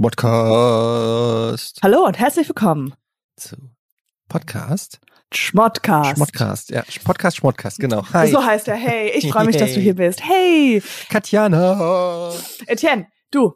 Schmodcast. Hallo und herzlich willkommen zu Podcast. Schmodcast. Schmodcast, ja. Podcast, Schmodcast, genau. Hi. So heißt er. Hey, ich freue mich, dass du Hey. hier bist. Hey, Katjana. Etienne, du,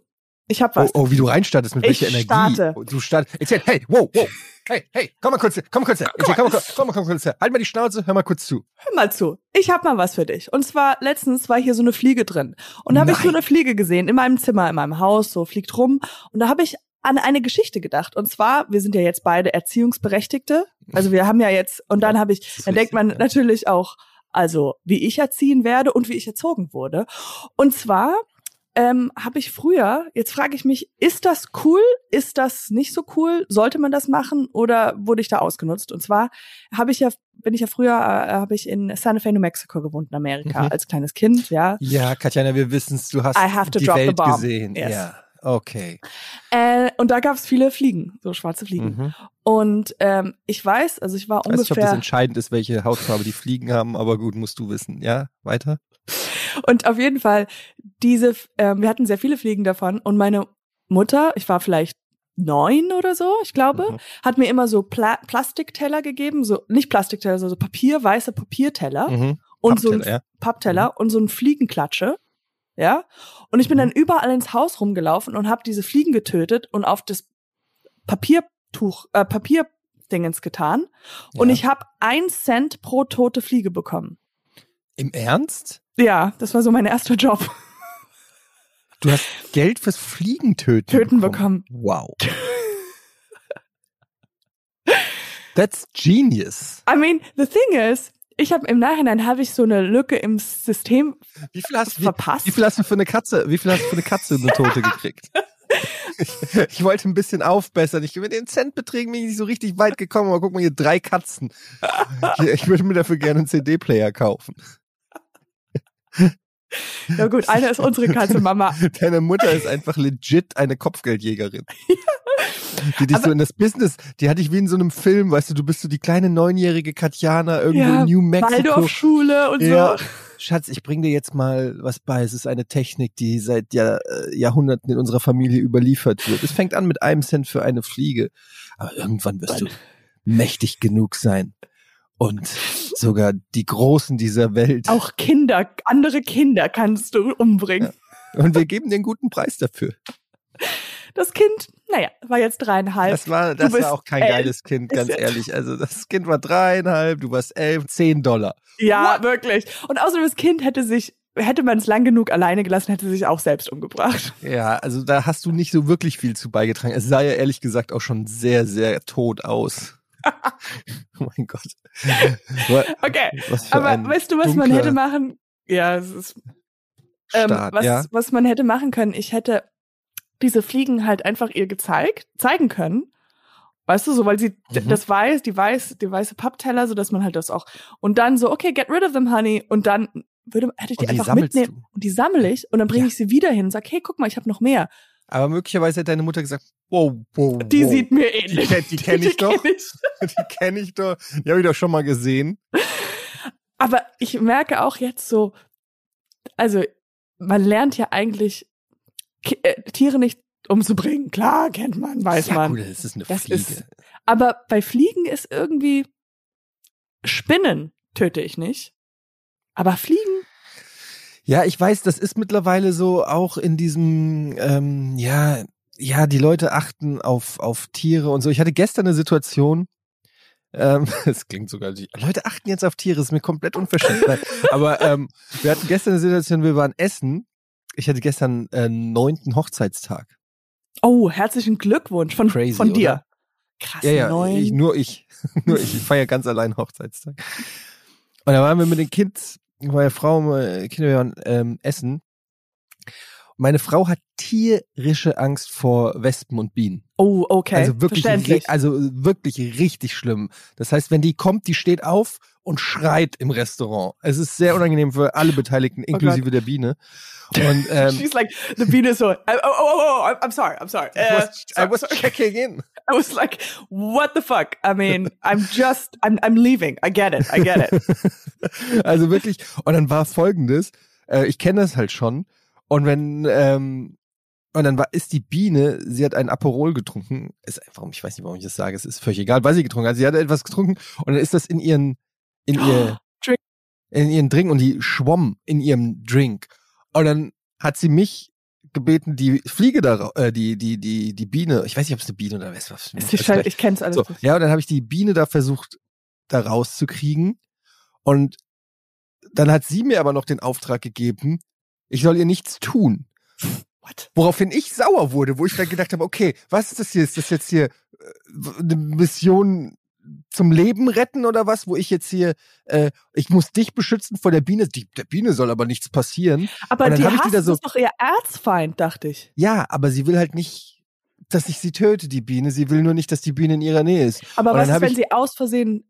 ich hab Oh, was. oh, wie du reinstartest, mit Ich welcher Energie. starte. Oh, Du startest. Etienne, hey, wow, wow. Hey, hey, komm mal kurz her, komm mal kurz her. Etienne, komm mal, kurz- komm mal, komm mal kurz her. Halt mal die Schnauze, hör mal kurz zu. Hör mal zu. Ich hab mal was für dich. Und zwar letztens war hier so eine Fliege drin. Und da habe ich so eine Fliege gesehen in meinem Zimmer, in meinem Haus, so fliegt rum. Und da habe ich an eine Geschichte gedacht. Und zwar, wir sind ja jetzt beide Erziehungsberechtigte. Also wir haben ja jetzt, und dann habe ich, dann denkt richtig, man ja. natürlich auch, also wie ich erziehen werde und wie ich erzogen wurde. Und zwar ähm, habe ich früher, jetzt frage ich mich, ist das cool? Ist das nicht so cool? Sollte man das machen oder wurde ich da ausgenutzt? Und zwar habe ich ja, bin ich ja früher, äh, habe ich in Santa Fe, New Mexico gewohnt in Amerika Mhm. als kleines Kind, ja. Ja, Katjana, wir wissen's, du hast die Welt gesehen. Yes. Ja, okay. Äh, und da gab es viele Fliegen, so schwarze Fliegen. Mhm. Und ähm, ich weiß, also ich war Ich weiß nicht, ob das ungefähr entscheidend ist, welche Hautfarbe die Fliegen haben, aber gut, musst du wissen. Ja, weiter? Und auf jeden Fall, diese, ähm, wir hatten sehr viele Fliegen davon und meine Mutter, ich war vielleicht neun oder so, ich glaube, Mhm. hat mir immer so Pla Plastikteller gegeben, so nicht Plastikteller, so, so Papier, weiße Papierteller Mhm. und so ein Pappteller, ja. Pappteller und so ein Fliegenklatsche. Ja? Und ich bin Mhm. dann überall ins Haus rumgelaufen und habe diese Fliegen getötet und auf das Papiertuch, äh, Papierdingens getan. Und Ja. ich habe ein Cent pro tote Fliege bekommen. Im Ernst? Ja, das war so mein erster Job. Du hast Geld fürs Fliegen töten, Töten bekommen. Wow. That's genius. I mean, the thing is, ich habe im Nachhinein habe ich so eine Lücke im System Wie viel hast, wie, verpasst. wie viel hast du für eine Katze? Wie viel hast du für eine Katze eine Tote gekriegt? Ich, ich wollte ein bisschen aufbessern. Ich mit den Centbeträgen bin ich nicht so richtig weit gekommen, aber guck mal hier, drei Katzen. Ich, ich würde mir dafür gerne einen CD-Player kaufen. Ja gut, eine ist unsere Katze Mama. Deine Mutter ist einfach legit eine Kopfgeldjägerin. Die dich so in das Business, die hatte ich wie in so einem Film, weißt du, du bist so die kleine neunjährige Katjana irgendwo Ja, in New Mexico. Waldorfschule und Ja. so. Schatz, ich bring dir jetzt mal was bei. Es ist eine Technik, die seit Jahr, äh, Jahrhunderten in unserer Familie überliefert wird. Es fängt an mit einem Cent für eine Fliege. Aber irgendwann wirst du mächtig genug sein. Und sogar die Großen dieser Welt. Auch Kinder, andere Kinder kannst du umbringen. Und wir geben dir einen guten Preis dafür. Das Kind, naja, war jetzt dreieinhalb. Das war, das war auch kein elf. geiles Kind, ganz ehrlich. Also das Kind war dreieinhalb, du warst elf, zehn Dollar. ja, wirklich. Und außerdem das Kind hätte sich, hätte man es lang genug alleine gelassen, hätte sich auch selbst umgebracht. Ja, also da hast du nicht so wirklich viel zu beigetragen. Es sah ja ehrlich gesagt auch schon sehr, sehr tot aus. oh mein Gott. Okay, aber weißt du, was man hätte machen? Ja, es ist ähm, Start, was, ja. was man hätte machen können. Ich hätte diese Fliegen halt einfach ihr gezeigt, zeigen können. Weißt du, so, weil sie Mhm. das weiß, die weiß, die weiße Pappteller, so dass man halt das auch und dann so, okay, get rid of them, honey, und dann würde hätte ich die Und die einfach mitnehmen du. und die sammle ich und dann bringe Ja. ich sie wieder hin und sag, hey, guck mal, ich habe noch mehr. Aber möglicherweise hat deine Mutter gesagt, wow, wow, Die wow. sieht mir die, ähnlich. kenn- die kenne ich doch. kenn ich. Die kenne ich doch. Die habe ich doch schon mal gesehen. Aber ich merke auch jetzt so, also man lernt ja eigentlich äh, Tiere nicht umzubringen. Klar, kennt man, weiß ja, man. gut, das ist eine Das Fliege. ist- Aber bei Fliegen ist irgendwie Spinnen töte ich nicht. Aber Fliegen, Ja, ich weiß, das ist mittlerweile so auch in diesem, ähm, ja, ja, die Leute achten auf, auf Tiere und so. Ich hatte gestern eine Situation, ähm, es klingt sogar, die Leute achten jetzt auf Tiere, ist mir komplett unverschämt. Aber ähm, wir hatten gestern eine Situation, wir waren essen. Ich hatte gestern äh, neunten Hochzeitstag. oh, herzlichen Glückwunsch von, Crazy, von dir. oder? Krass, Ja, ja, neun. ich, nur ich. nur ich. Ich feiere ganz allein Hochzeitstag. Und da waren wir mit den Kids, meine Frau, meine Kinder wir waren ähm, essen. Meine Frau hat tierische Angst vor Wespen und Bienen. oh, okay. also wirklich, also wirklich richtig schlimm. Das heißt, wenn die kommt, die steht auf und schreit im Restaurant. Es ist sehr unangenehm für alle Beteiligten, inklusive der Biene. Und ähm, She's like, the bean is so, oh, oh, oh, oh, I'm sorry, I'm sorry. I Uh, was, I was sorry. checking in. I was like, what the fuck? I mean, I'm just, I'm, I'm leaving. I get it, I get it. also wirklich. Und dann war folgendes, äh, ich kenne das halt schon. Und wenn, ähm, Und dann war, ist die Biene, sie hat einen Aperol getrunken. Ist einfach, ich weiß nicht, warum ich das sage, es ist völlig egal, was sie getrunken hat. Sie hat etwas getrunken und dann ist das in ihren, in ihr, Drink. in ihren Drink und die schwamm in ihrem Drink. Und dann hat sie mich gebeten, die Fliege da, äh, die, die, die, die Biene, ich weiß nicht, ob es eine Biene oder was, was Ist die vielleicht- ich kenn's alles. so, ja, und dann habe ich die Biene da versucht, da rauszukriegen. Und dann hat sie mir aber noch den Auftrag gegeben, ich soll ihr nichts tun. What? Woraufhin ich sauer wurde, wo ich dann gedacht habe, okay, was ist das hier? Ist das jetzt hier äh, eine Mission zum Leben retten oder was? Wo ich jetzt hier, äh, ich muss dich beschützen vor der Biene. Die, der Biene soll aber nichts passieren. Aber die da so- ist doch ihr Erzfeind, dachte ich. Ja, aber sie will halt nicht, dass ich sie töte, die Biene. Sie will nur nicht, dass die Biene in ihrer Nähe ist. Aber was ist, wenn ich- sie aus Versehen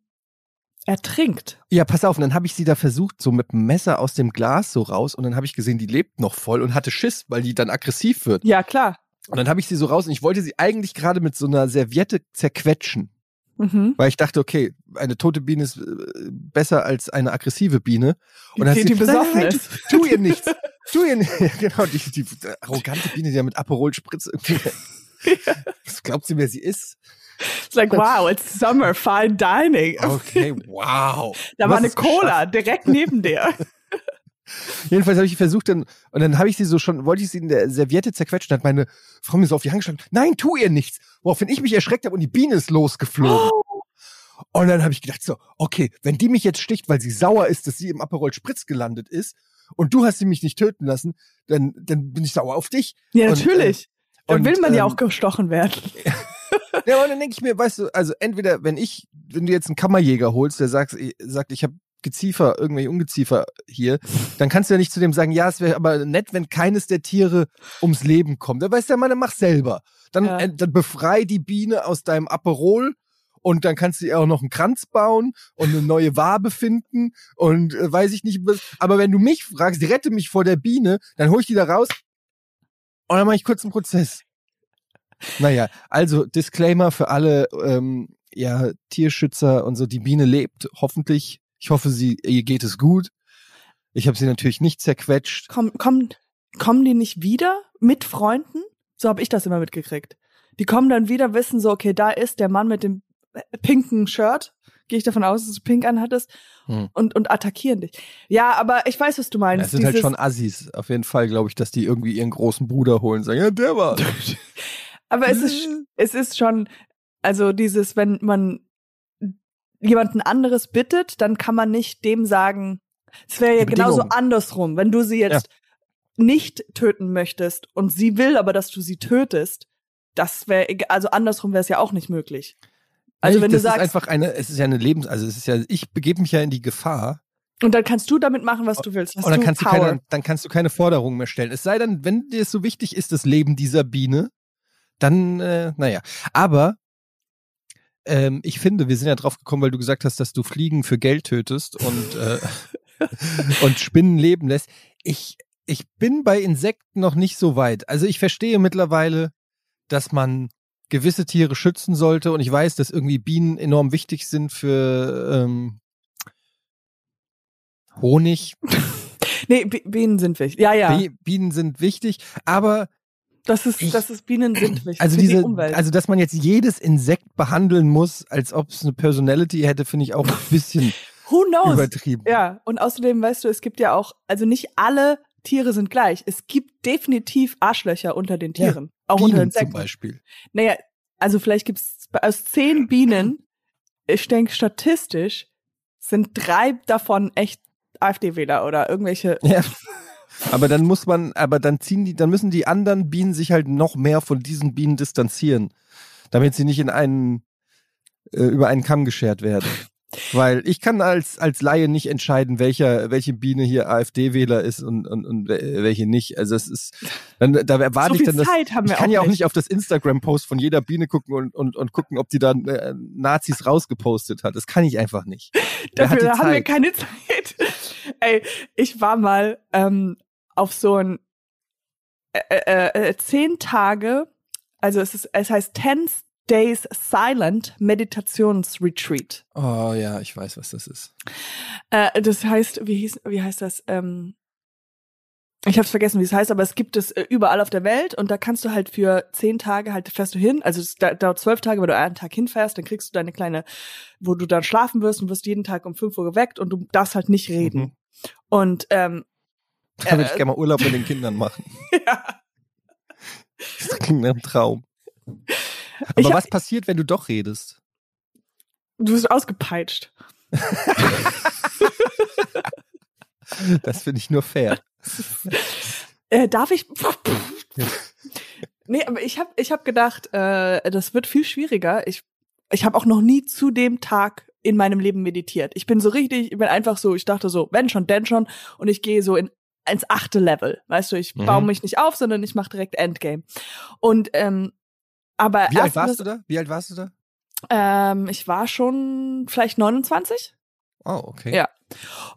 ertrinkt? Ja, pass auf, und dann habe ich sie da versucht, so mit dem Messer aus dem Glas so raus, und dann habe ich gesehen, die lebt noch voll und hatte Schiss, weil die dann aggressiv wird. Ja, klar. Und dann habe ich sie so raus und ich wollte sie eigentlich gerade mit so einer Serviette zerquetschen, Mhm. weil ich dachte, okay, eine tote Biene ist äh, besser als eine aggressive Biene. Und dann Die- hat die sie, besoffen ist. Tu, tu ihr nichts. Tu ihr nichts. genau, die, die arrogante Biene, die ja mit Aperol spritzt irgendwie. Was glaubt sie, wer sie ist? It's like, wow, it's summer, fine dining. Okay, wow. Da war eine. Cola direkt neben dir. Jedenfalls habe ich versucht, dann, und dann habe ich sie so schon, wollte ich sie in der Serviette zerquetschen, hat meine Frau mir so auf die Hand geschlagen, nein, tu ihr nichts. Woraufhin ich mich erschreckt habe und die Biene ist losgeflogen. Und dann habe ich gedacht so, okay, wenn die mich jetzt sticht, weil sie sauer ist, dass sie im Aperol Spritz gelandet ist und du hast sie mich nicht töten lassen, dann, dann bin ich sauer auf dich. Ja, Und, natürlich. Dann und, will man ja ähm, auch gestochen werden. Ja, und dann denke ich mir, weißt du, also entweder, wenn ich, wenn du jetzt einen Kammerjäger holst, der sagt, sagt ich habe Geziefer, irgendwelche Ungeziefer hier, dann kannst du ja nicht zu dem sagen, ja, es wäre aber nett, wenn keines der Tiere ums Leben kommt. Da weiß der Mann, dann mach selber. Dann, Ja. äh, dann befrei die Biene aus deinem Aperol und dann kannst du ihr auch noch einen Kranz bauen und eine neue Wabe finden und äh, weiß ich nicht was. Aber wenn du mich fragst, rette mich vor der Biene, dann hol ich die da raus und dann mache ich kurz einen Prozess. Naja, also Disclaimer für alle ähm, ja, Tierschützer und so, die Biene lebt, hoffentlich. Ich hoffe, sie, ihr geht es gut. Ich habe sie natürlich nicht zerquetscht. Komm, komm, kommen die nicht wieder mit Freunden? So habe ich das immer mitgekriegt. Die kommen dann wieder, wissen so, okay, da ist der Mann mit dem äh, pinken Shirt. Gehe ich davon aus, dass du pink anhattest Hm. und, und attackieren dich. Ja, aber ich weiß, was du Ja, meinst. es sind halt Dieses- schon Assis. Auf jeden Fall glaube ich, dass die irgendwie ihren großen Bruder holen und sagen, ja, der war. Aber es ist, es ist schon, also dieses, wenn man jemanden anderes bittet, dann kann man nicht dem sagen, es wäre ja genauso andersrum. Wenn du sie jetzt nicht töten möchtest und sie will aber, dass du sie tötest, das wäre, also andersrum wäre es ja auch nicht möglich. Also Nee, wenn das du sagst, ist einfach eine, es ist ja eine Lebens, also es ist ja, ich begebe mich ja in die Gefahr und dann kannst du damit machen, was du willst. Und dann kannst du keine, dann kannst du keine Forderungen mehr stellen. Es sei denn, wenn dir es so wichtig ist, das Leben dieser Biene, dann, äh, naja. Aber ähm, ich finde, wir sind ja drauf gekommen, weil du gesagt hast, dass du Fliegen für Geld tötest und äh, und Spinnen leben lässt. Ich ich bin bei Insekten noch nicht so weit. Also ich verstehe mittlerweile, dass man gewisse Tiere schützen sollte und ich weiß, dass irgendwie Bienen enorm wichtig sind für ähm, Honig. Nee, Bi- Bienen sind wichtig. Ja, ja. Bi- Bienen sind wichtig, aber Das ist, Ich- das ist Bienen sind wichtig. also für diese, die Umwelt. also dass man jetzt jedes Insekt behandeln muss, als ob es eine Personality hätte, finde ich auch ein bisschen Who knows? übertrieben. Ja, und außerdem weißt du, es gibt ja auch, also nicht alle Tiere sind gleich. Es gibt definitiv Arschlöcher unter den Ja, Tieren. auch unter Bienen zum Insekten. Beispiel. Naja, also vielleicht gibt's aus zehn Bienen, ich denke statistisch, sind drei davon echt AfD-Wähler oder irgendwelche. Ja. Aber dann muss man, aber dann ziehen die, dann müssen die anderen Bienen sich halt noch mehr von diesen Bienen distanzieren, damit sie nicht in einen äh, über einen Kamm geschert werden. Weil ich kann als als Laie nicht entscheiden, welcher welche Biene hier AfD-Wähler ist und, und, und wel- welche nicht. Also es ist, dann, da erwarte so ich dann, dass ich kann auch ja auch nicht. auf das Instagram-Post von jeder Biene gucken und, und, und gucken, ob die dann äh, Nazis rausgepostet hat. Das kann ich einfach nicht. Dafür haben wir keine Zeit. Ey, ich war mal ähm, auf so ein äh, äh, äh, zehn Tage, also es ist, es heißt 10 Days Silent Meditationsretreat. Oh ja, ich weiß, was das ist. Äh, das heißt, wie hieß, wie heißt das? Ähm, ich habe vergessen, wie es heißt, aber es gibt es äh, überall auf der Welt und da kannst du halt für zehn Tage halt fährst du hin. Also es dauert zwölf Tage, wenn du einen Tag hinfährst, dann kriegst du deine kleine, wo du dann schlafen wirst und wirst jeden Tag um fünf Uhr geweckt und du darfst halt nicht reden. Mhm. Und ähm, Da würde ich Äh, gerne mal Urlaub mit den Kindern machen. ja, Das klingt nach einem Traum. Aber Ich was passiert, wenn du doch redest? du wirst ausgepeitscht. Das finde ich nur fair. Äh, darf ich? nee, aber ich habe ich hab gedacht, äh, das wird viel schwieriger. Ich, ich habe auch noch nie zu dem Tag in meinem Leben meditiert. Ich bin so richtig, ich bin einfach so, ich dachte so, wenn schon, denn schon. Und ich gehe so in ins achte Level. Weißt du, ich Mhm. baue mich nicht auf, sondern ich mache direkt Endgame. Und ähm, aber Wie alt warst du da? Wie alt warst du da? Ähm, ich war schon vielleicht 29. Oh, okay. Ja.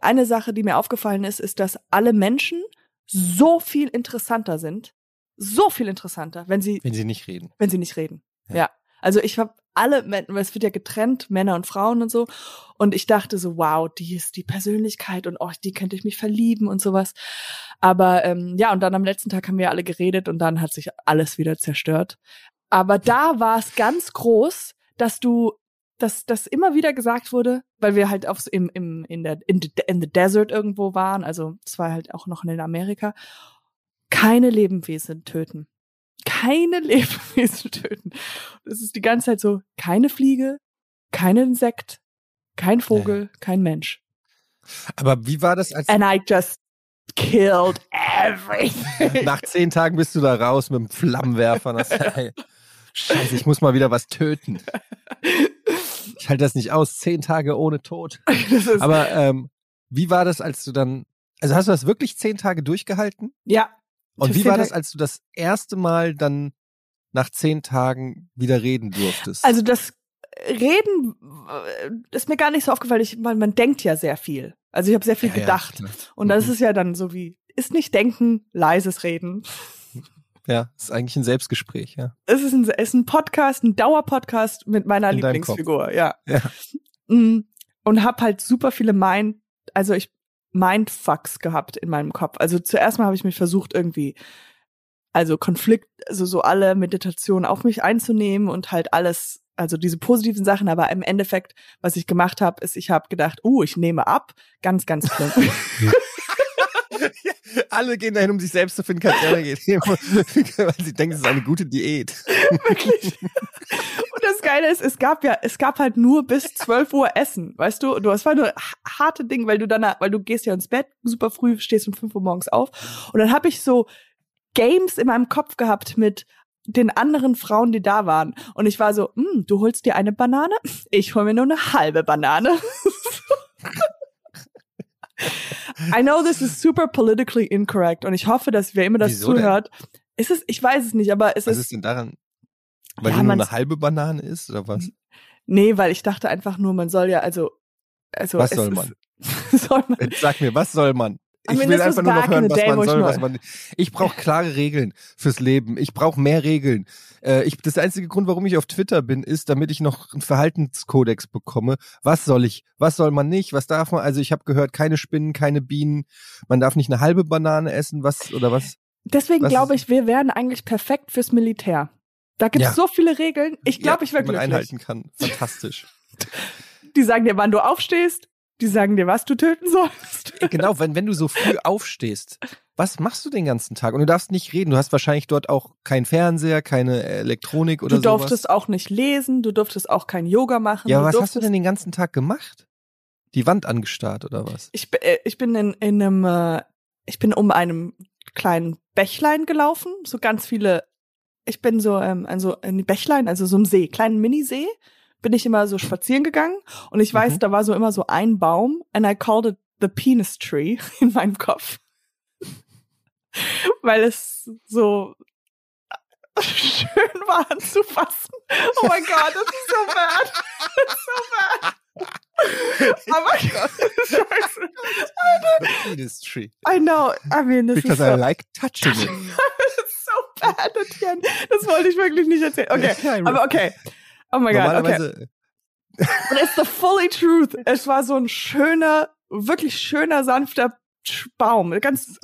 Eine Sache, die mir aufgefallen ist, ist, dass alle Menschen so viel interessanter sind, so viel interessanter, wenn sie, Wenn sie nicht reden. wenn sie nicht reden. Ja. Ja. Also ich habe alle, weil es wird ja getrennt, Männer und Frauen und so. Und ich dachte so, wow, die ist die Persönlichkeit und oh, die könnte ich mich verlieben und sowas. Aber ähm, ja, und dann am letzten Tag haben wir alle geredet und dann hat sich alles wieder zerstört. Aber da war es ganz groß, dass du, dass das immer wieder gesagt wurde, weil wir halt aufs, im, im, in der, in the, in the desert irgendwo waren, also es war halt auch noch in Amerika, keine Lebewesen töten. Keine Lebewesen töten. Das ist die ganze Zeit so, keine Fliege, kein Insekt, kein Vogel, kein Mensch. Aber wie war das, als And I just killed everything. nach zehn Tagen bist du da raus mit dem Flammenwerfer und hast, ey, Scheiße, ich muss mal wieder was töten. Ich halte das nicht aus. Zehn Tage ohne Tod. Aber ähm, wie war das, als du dann, also hast du das wirklich zehn Tage durchgehalten? ja, Und wie war das, als du das erste Mal dann nach zehn Tagen wieder reden durftest? also das Reden äh, ist mir gar nicht so aufgefallen. Ich, man, man denkt ja sehr viel. Also ich habe sehr viel Ja, ja, gedacht. klar. Und das Mhm. ist ja dann so wie, ist nicht denken, leises Reden. ja, ist eigentlich ein Selbstgespräch, ja. Es ist ein, ist ein Podcast, ein Dauerpodcast mit meiner In Lieblingsfigur, ja. Ja. Mm, Und hab halt super viele Mind, also ich Mindfucks gehabt in meinem Kopf. Also zuerst mal habe ich mich versucht irgendwie, also Konflikt, also so alle Meditationen auf mich einzunehmen und halt alles, also diese positiven Sachen, aber im Endeffekt, was ich gemacht habe, ist, ich habe gedacht, oh, ich nehme ab, ganz, ganz plump. Alle gehen dahin, um sich selbst zu finden. Katjana geht hin, weil sie denkt, es ist eine gute Diät. Wirklich. Geile ist, es gab ja, es gab halt nur bis 12 Uhr Essen, weißt du? Du, es war nur harte Ding, weil du dann, weil du gehst ja ins Bett, super früh, stehst um 5 Uhr morgens auf. Und dann habe ich so Games in meinem Kopf gehabt mit den anderen Frauen, die da waren. Und ich war so, hm, du holst dir eine Banane? Ich hol mir nur eine halbe Banane. I know this is super politically incorrect und ich hoffe, dass wer immer das Wieso denn? zuhört, ist es, ich weiß es nicht, aber es Was ist ist denn daran? Weil Ja, du nur eine halbe Banane isst oder was? Nee, weil ich dachte einfach nur, man soll ja, also, also Was soll ist, man? soll man? Jetzt sag mir, was soll man? Ich will einfach nur noch hören, was man soll, was man. Ich brauche klare Regeln fürs Leben. Ich brauche mehr Regeln. Äh, ich, das einzige Grund, warum ich auf Twitter bin, ist, damit ich noch einen Verhaltenskodex bekomme. Was soll ich? Was soll man nicht? Was darf man? Also ich habe gehört, keine Spinnen, keine Bienen. Man darf nicht eine halbe Banane essen. Was oder was? Deswegen Was glaube ist- ich, wir wären eigentlich perfekt fürs Militär. Da gibt es Ja. so viele Regeln. Ich glaube, Ja, ich wäre die man glücklich. einhalten kann. Fantastisch. Die sagen dir, wann du aufstehst. Die sagen dir, was du töten sollst. genau, wenn, wenn du so früh aufstehst, was machst du den ganzen Tag? Und du darfst nicht reden. Du hast wahrscheinlich dort auch keinen Fernseher, keine Elektronik oder Du sowas. durftest auch nicht lesen. Du durftest auch kein Yoga machen. Ja, du aber was hast du denn den ganzen Tag gemacht? Die Wand angestarrt oder was? Ich, äh, ich bin in, in einem, äh, ich bin um einem kleinen Bächlein gelaufen, so ganz viele, ich bin so, ähm, also ein Bächlein, also so ein See, kleinen Minisee, bin ich immer so spazieren gegangen und ich weiß, Mhm. da war so immer so ein Baum and I called it the penis tree in meinem Kopf. Weil es so schön war anzufassen. Oh mein Gott, das ist so bad. Das ist so bad. Aber Scheiße. The penis tree. I know. I mean, this is Because so, I like touching it. so Etienne. Das wollte ich wirklich nicht erzählen. Okay, aber okay. Oh my God, okay. Und it's the fully truth. Es war so ein schöner, wirklich schöner, sanfter Baum, ganz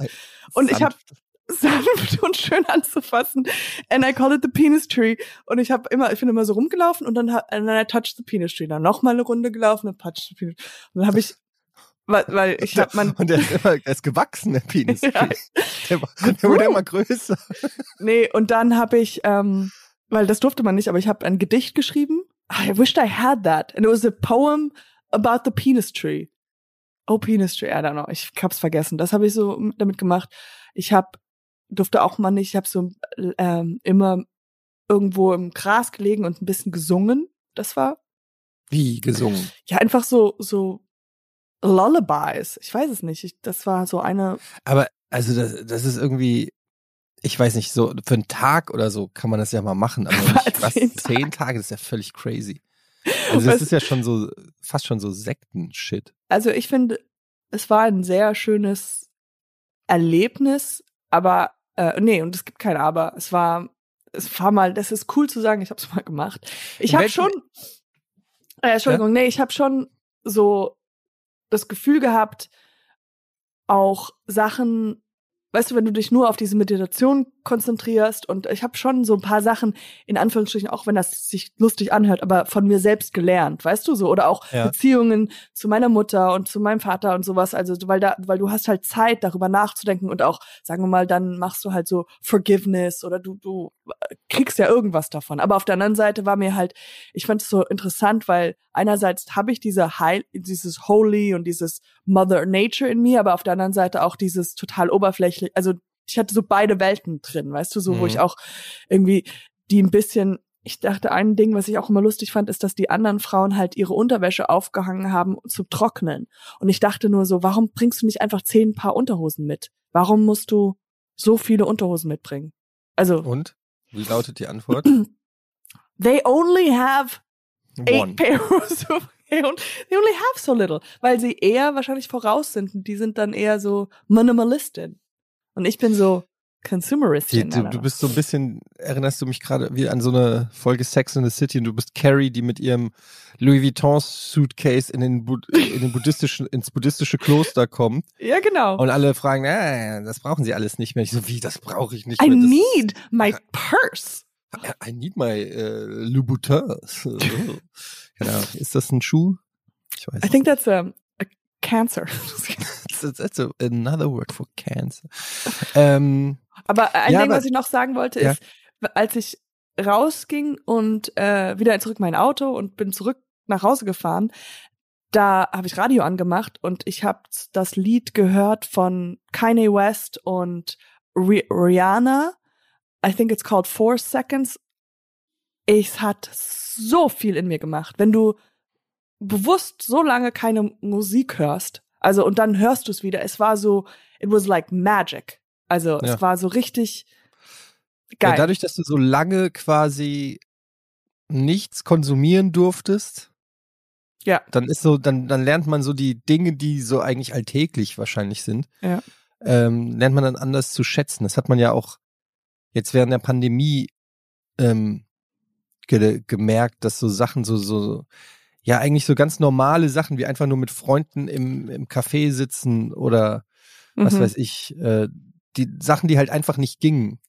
und ich habe sanft und schön anzufassen. And I call it the penis tree. Und ich habe immer, ich bin immer so rumgelaufen und dann and then I touched the penis tree. Dann noch mal eine Runde gelaufen und touched the penis. Und dann habe ich weil, weil ich hab man und der ist immer der ist gewachsen der Penis. ja. Der, der wurde immer größer. Nee, und dann habe ich ähm, weil das durfte man nicht, aber ich habe ein Gedicht geschrieben. I wished I had that. And it was a poem about the penis tree. Oh, penis tree, I don't know. Ich hab's vergessen. Das habe ich so damit gemacht. Ich habe durfte auch mal nicht, ich habe so ähm, immer irgendwo im Gras gelegen und ein bisschen gesungen. Das war wie gesungen? Ja, einfach so so Lullabies. Ich weiß es nicht. Ich, das war so eine. Aber also das, das ist irgendwie ich weiß nicht, so für einen Tag oder so kann man das ja mal machen, aber nicht, was, zehn, zehn Tage, das ist ja völlig crazy. Also das ist ja schon so, fast schon so Sekten-Shit. Also ich finde, es war ein sehr schönes Erlebnis, aber, äh, nee, und es gibt kein Aber. Es war, es war mal, das ist cool zu sagen, ich habe es mal gemacht. Ich habe schon, äh, Entschuldigung, ja? nee, ich habe schon so das Gefühl gehabt, auch Sachen weißt du, wenn du dich nur auf diese Meditation konzentrierst und ich habe schon so ein paar Sachen in Anführungsstrichen, auch wenn das sich lustig anhört, aber von mir selbst gelernt, weißt du so oder auch ja. Beziehungen zu meiner Mutter und zu meinem Vater und sowas, also weil da weil du hast halt Zeit darüber nachzudenken und auch sagen wir mal, dann machst du halt so Forgiveness oder du du kriegst ja irgendwas davon, aber auf der anderen Seite war mir halt ich fand es so interessant, weil einerseits habe ich diese Heil dieses Holy und dieses Mother Nature in mir, aber auf der anderen Seite auch dieses total oberflächlich, also ich hatte so beide Welten drin, weißt du, so, mhm. wo ich mhm. auch irgendwie die ein bisschen, ich dachte, ein Ding, was ich auch immer lustig fand, ist, dass die anderen Frauen halt ihre Unterwäsche aufgehangen haben zu trocknen. Und ich dachte nur so, warum bringst du nicht einfach zehn Paar Unterhosen mit? Warum musst du so viele Unterhosen mitbringen? Also. Und? Wie lautet die Antwort? They only have eight pairs of they only have so little, weil sie eher wahrscheinlich voraus sind. Und die sind dann eher so Minimalistin. Und ich bin so Consumeristin. Du, du bist so ein bisschen, erinnerst du mich gerade wie an so eine Folge Sex in the City und du bist Carrie, die mit ihrem Louis Vuitton Suitcase in den, Bu in den buddhistischen, ins buddhistische Kloster kommt. Ja, genau. Und alle fragen, äh, das brauchen sie alles nicht mehr. Ich so, wie, das brauche ich nicht I mehr. I need my purse. I need my uh, Louboutin. genau. Ist das ein Schuh? Ich weiß. I think that's a cancer. that's, that's a, another word for cancer. Ähm, aber ein ja, Ding, aber, was ich noch sagen wollte, ist, ja. als ich rausging und äh, wieder zurück mein Auto und bin zurück nach Hause gefahren, da habe ich Radio angemacht und ich habe das Lied gehört von Kanye West und Rihanna I think it's called Four Seconds. Es hat so viel in mir gemacht. Wenn du bewusst so lange keine Musik hörst, also und dann hörst du es wieder, es war so, it was like magic. Also ja. es war so richtig geil. Ja, dadurch, dass du so lange quasi nichts konsumieren durftest, ja. dann ist so, dann, dann lernt man so die Dinge, die so eigentlich alltäglich wahrscheinlich sind, ja. ähm, lernt man dann anders zu schätzen. Das hat man ja auch jetzt während der Pandemie ähm, ge gemerkt, dass so Sachen so, so, ja, eigentlich so ganz normale Sachen wie einfach nur mit Freunden im, im Café sitzen oder was mhm. weiß ich, äh, die Sachen, die halt einfach nicht gingen,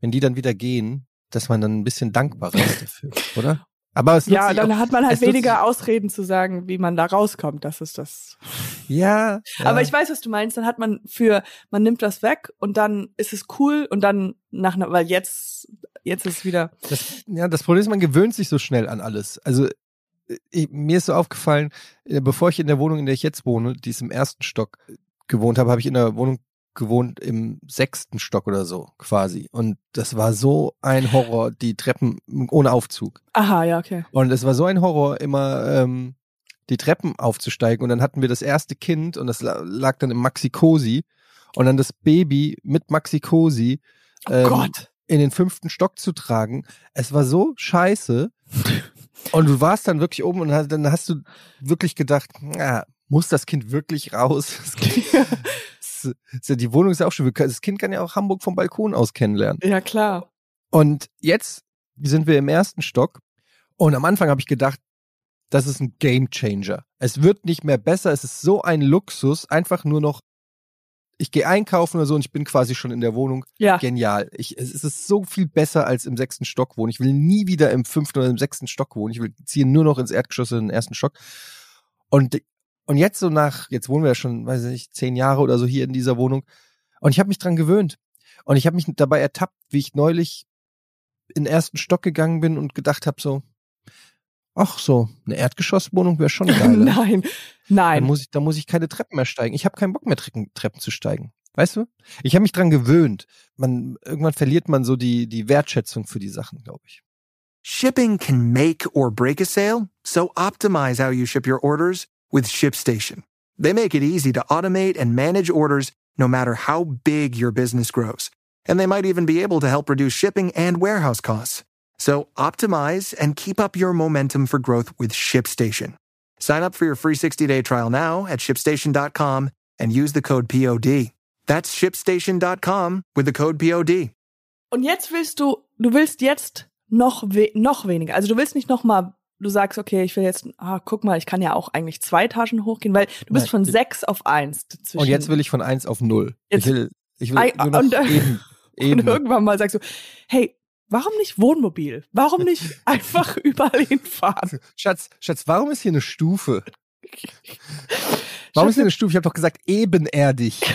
wenn die dann wieder gehen, dass man dann ein bisschen dankbarer ist dafür, oder? Aber es ja, dann auch, hat man halt weniger Ausreden zu sagen, wie man da rauskommt. Das ist das. Ja, ja. Aber ich weiß, was du meinst. Dann hat man für, man nimmt das weg und dann ist es cool und dann nach, weil jetzt, jetzt ist es wieder. Das, ja, das Problem ist, man gewöhnt sich so schnell an alles. Also ich, mir ist so aufgefallen, äh, bevor ich in der Wohnung, in der ich jetzt wohne, die ist im ersten Stock gewohnt habe, habe ich in der Wohnung gewohnt im sechsten Stock oder so quasi. Und das war so ein Horror, die Treppen ohne Aufzug. Aha, ja, okay. Und es war so ein Horror, immer ähm, die Treppen aufzusteigen. Und dann hatten wir das erste Kind und das lag dann im Maxi-Cosi. Und dann das Baby mit Maxi-Cosi ähm, oh in den fünften Stock zu tragen. Es war so scheiße. Und du warst dann wirklich oben und dann hast du wirklich gedacht, na, muss das Kind wirklich raus? Das kind, die Wohnung ist ja auch schon, das Kind kann ja auch Hamburg vom Balkon aus kennenlernen. Ja, klar. Und jetzt sind wir im ersten Stock und am Anfang habe ich gedacht, das ist ein Game Changer. Es wird nicht mehr besser, es ist so ein Luxus, einfach nur noch ich gehe einkaufen oder so und ich bin quasi schon in der Wohnung. Ja. Genial. Ich, es ist so viel besser als im sechsten Stock wohnen. Ich will nie wieder im fünften oder im sechsten Stock wohnen. Ich will ziehen nur noch ins Erdgeschoss in den ersten Stock. Und, und jetzt so nach, jetzt wohnen wir ja schon, weiß ich nicht, zehn Jahre oder so hier in dieser Wohnung. Und ich habe mich dran gewöhnt. Und ich habe mich dabei ertappt, wie ich neulich in den ersten Stock gegangen bin und gedacht habe so, ach so, eine Erdgeschosswohnung wäre schon geil. nein, Da nein. muss ich, da muss ich keine Treppen mehr steigen. Ich habe keinen Bock mehr Treppen, Treppen zu steigen. Weißt du? Ich habe mich dran gewöhnt. Man irgendwann verliert man so die die Wertschätzung für die Sachen, glaube ich. Shipping can make or break a sale, so optimize how you ship your orders with ShipStation. They make it easy to automate and manage orders no matter how big your business grows. And they might even be able to help reduce shipping and warehouse costs. So optimize and keep up your momentum for growth with ShipStation. Sign up for your free 60-day trial now at shipstation.com and use the code POD. That's shipstation.com with the code POD. Und jetzt willst du, du willst jetzt noch we noch weniger. Also du willst nicht noch mal, du sagst, okay, ich will jetzt, ah, guck mal, ich kann ja auch eigentlich zwei Etagen hochgehen, weil du bist Nein. von sechs auf eins. Zwischen, Und jetzt will ich von eins auf null. Jetzt- ich will, ich will Ei, nur noch und, äh, eben, und eben. irgendwann mal sagst du, hey, warum nicht Wohnmobil? Warum nicht einfach überall hinfahren? Schatz, Schatz, warum ist hier eine Stufe? Warum ist hier eine Stufe? Ich habe doch gesagt ebenerdig.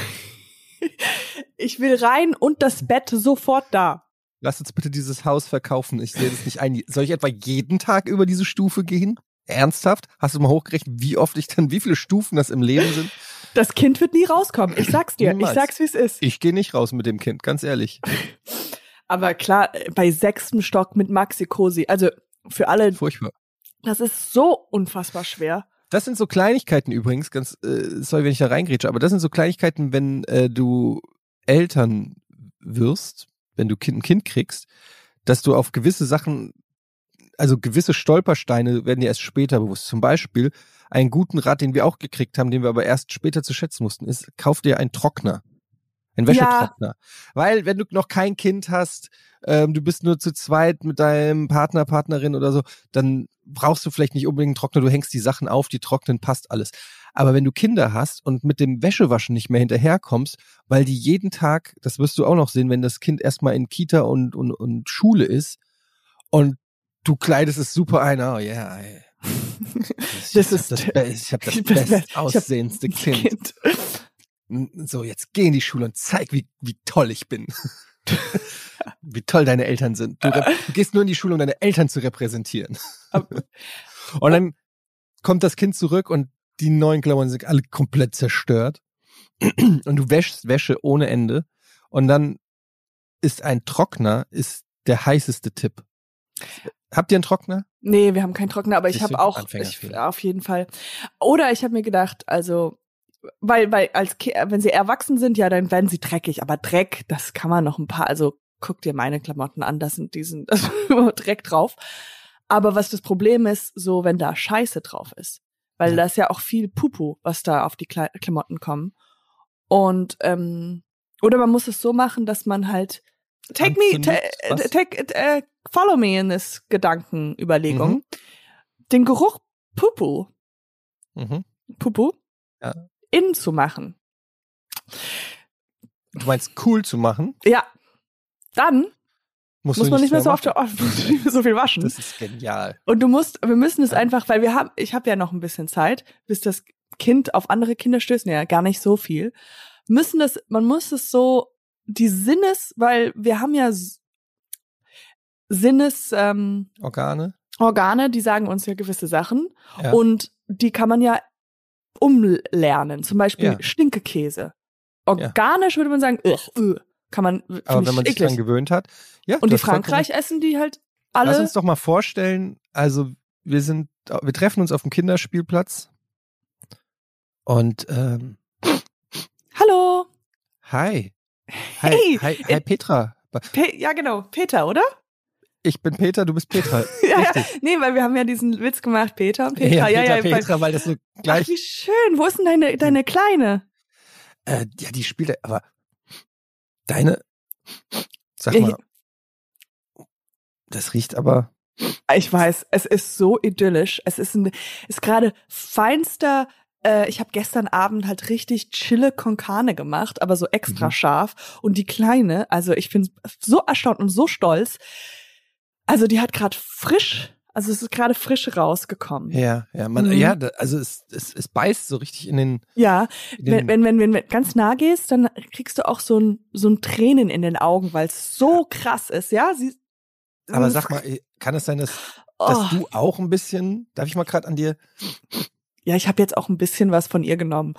Ich will rein und das Bett sofort da. Lass uns bitte dieses Haus verkaufen. Ich sehe das nicht ein. Soll ich etwa jeden Tag über diese Stufe gehen? Ernsthaft? Hast du mal hochgerechnet, wie oft ich dann, wie viele Stufen das im Leben sind? Das Kind wird nie rauskommen. Ich sag's dir. Niemals. Ich sag's, wie es ist. Ich gehe nicht raus mit dem Kind, ganz ehrlich. Aber klar, bei sechstem Stock mit Maxi Cosi. Also für alle, Furchtbar. das ist so unfassbar schwer. Das sind so Kleinigkeiten übrigens, ganz, äh, sorry, wenn ich da reingrätsche, aber das sind so Kleinigkeiten, wenn äh, du Eltern wirst, wenn du kind, ein Kind kriegst, dass du auf gewisse Sachen, also gewisse Stolpersteine werden dir erst später bewusst. Zum Beispiel einen guten Rat, den wir auch gekriegt haben, den wir aber erst später zu schätzen mussten, ist, kauf dir einen Trockner. Ein Wäschetrockner. Weil, wenn du noch kein Kind hast, ähm, du bist nur zu zweit mit deinem Partner, Partnerin oder so, dann brauchst du vielleicht nicht unbedingt einen Trockner, du hängst die Sachen auf, die trocknen, passt alles. Aber wenn du Kinder hast und mit dem Wäschewaschen nicht mehr hinterherkommst, weil die jeden Tag, das wirst du auch noch sehen, wenn das Kind erstmal in Kita und, und, und Schule ist und du kleidest es super ein, oh ja, ey. Das ich ist- hab das, ich habe das, Ich ich hab- Kind. Kind. So, jetzt geh in die Schule und zeig, wie, wie toll ich bin. wie toll deine Eltern sind. Du, rep- du gehst nur in die Schule, um deine Eltern zu repräsentieren. und dann kommt das Kind zurück und die neuen Klamotten sind alle komplett zerstört. und du wäschst Wäsche ohne Ende. Und dann ist ein Trockner ist der heißeste Tipp. Habt ihr einen Trockner? Nee, wir haben keinen Trockner, aber ich habe auch, ich, auf jeden Fall. Oder ich habe mir gedacht, also, weil, weil als Ki wenn sie erwachsen sind, ja, dann werden sie dreckig. Aber Dreck, das kann man noch ein paar, also guck dir meine Klamotten an, das sind diesen, das Dreck drauf. Aber was das Problem ist, so wenn da Scheiße drauf ist, weil Ja. da ist ja auch viel Pupu, was da auf die Kle Klamotten kommen. Und ähm, oder man muss es so machen, dass man halt take me, ta was? take, äh, follow me in this Gedankenüberlegung. Mhm. Den Geruch Pupu, Mhm. Pupu, Ja. Innen zu machen. Du meinst cool zu machen? Ja, dann muss du man nicht mehr so machen. oft mehr so viel waschen. Das ist genial. Und du musst, wir müssen es Ja. einfach, weil wir haben, ich habe ja noch ein bisschen Zeit, bis das Kind auf andere Kinder stößt, ja, gar nicht so viel. Müssen das, man muss es so, die Sinnes, weil wir haben ja Sinnes, ähm, Organe? Organe, die sagen uns ja gewisse Sachen Ja. und die kann man ja umlernen. Zum Beispiel Ja. Stinkekäse. Organisch würde man sagen, ugh, ugh, kann man, Aber wenn man sich eklig. dran gewöhnt hat. Ja, Und die Frankreich essen die halt Lass alle. uns doch mal vorstellen, also wir sind, wir treffen uns auf dem Kinderspielplatz und ähm, Hallo. hi. Hi, Hey, hi, hi äh, Petra. Pe ja, genau, Peter, oder? Ich bin Peter, du bist Petra. Ja, ja. Nee, weil wir haben ja diesen Witz gemacht, Peter und Petra. Ja, Petra, ja, weil- Petra, weil das so Ach, gleich. wie schön. Wo ist denn deine, deine Kleine? Äh, ja, die spielt, aber deine, sag Ja, mal, das riecht aber. Ich weiß, es ist so idyllisch. Es ist ein, ist gerade feinster äh, ich habe gestern Abend halt richtig Chille con Carne gemacht, aber so extra Mhm. scharf. Und die Kleine, also ich bin so erstaunt und so stolz. Also die hat gerade frisch, also es ist gerade frisch rausgekommen. Ja, ja, man, Mhm. ja, also es, es, es beißt so richtig in den, Ja, in wenn, den wenn, wenn, wenn du ganz nah gehst, dann kriegst du auch so ein, so ein Tränen in den Augen, weil es so krass ist, ja? Sie, aber sag mal, äh, kann es sein, dass, dass oh, du auch ein bisschen, darf ich mal gerade an dir? ja, ich habe jetzt auch ein bisschen was von ihr genommen.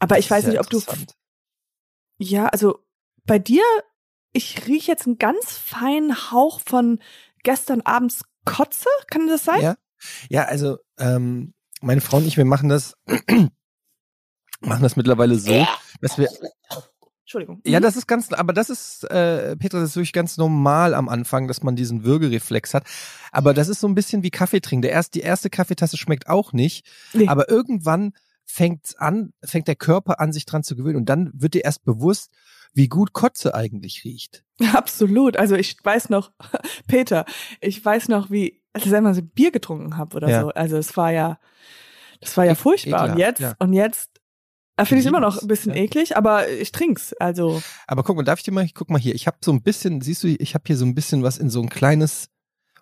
Aber ich Das weiß ist ja nicht, ob du, ja, also bei dir, ich rieche jetzt einen ganz feinen Hauch von gestern abends Kotze, kann das sein? Ja, ja, also ähm, meine Frau und ich, wir machen das, machen das mittlerweile so, dass wir, Entschuldigung. ja, Mhm. das ist ganz, aber das ist, äh, Petra, das ist wirklich ganz normal am Anfang, dass man diesen Würgereflex hat. Aber das ist so ein bisschen wie Kaffee trinken. Der erst, die erste Kaffeetasse schmeckt auch nicht, Nee. aber irgendwann fängt's an, fängt der Körper an, sich dran zu gewöhnen und dann wird dir erst bewusst, wie gut Kotze eigentlich riecht. Absolut. Also ich weiß noch, Peter, ich weiß noch, wie, als ich einmal so Bier getrunken habe oder Ja. so. Also es war ja, das war ja Ek- furchtbar. Und ekelhaft, jetzt, ja. und jetzt, äh, finde ich immer noch ein bisschen ja. eklig, aber ich trink's. Also, Aber guck mal, darf ich dir mal, guck mal hier, ich habe so ein bisschen, siehst du, ich habe hier so ein bisschen was in so ein kleines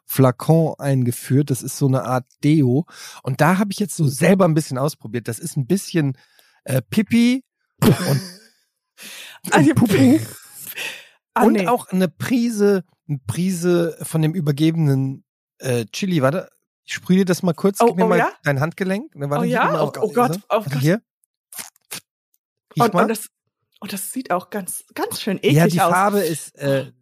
Flakon eingeführt. Das ist so eine Art Deo. Und da habe ich jetzt so selber ein bisschen ausprobiert. Das ist ein bisschen äh, Pipi und, also und Pupu ah, und nee. auch eine Prise, eine Prise von dem übergebenen äh, Chili. Warte, ich sprühe dir das mal kurz. Oh, Gib mir oh mal ja? dein Handgelenk. Warte, Oh ja? mal Oh- auf- oh Gott, oh Warte, Gott. Hier. Riech und, mal. und das, und das sieht auch ganz, ganz schön ja, eklig die aus. Farbe ist. Äh,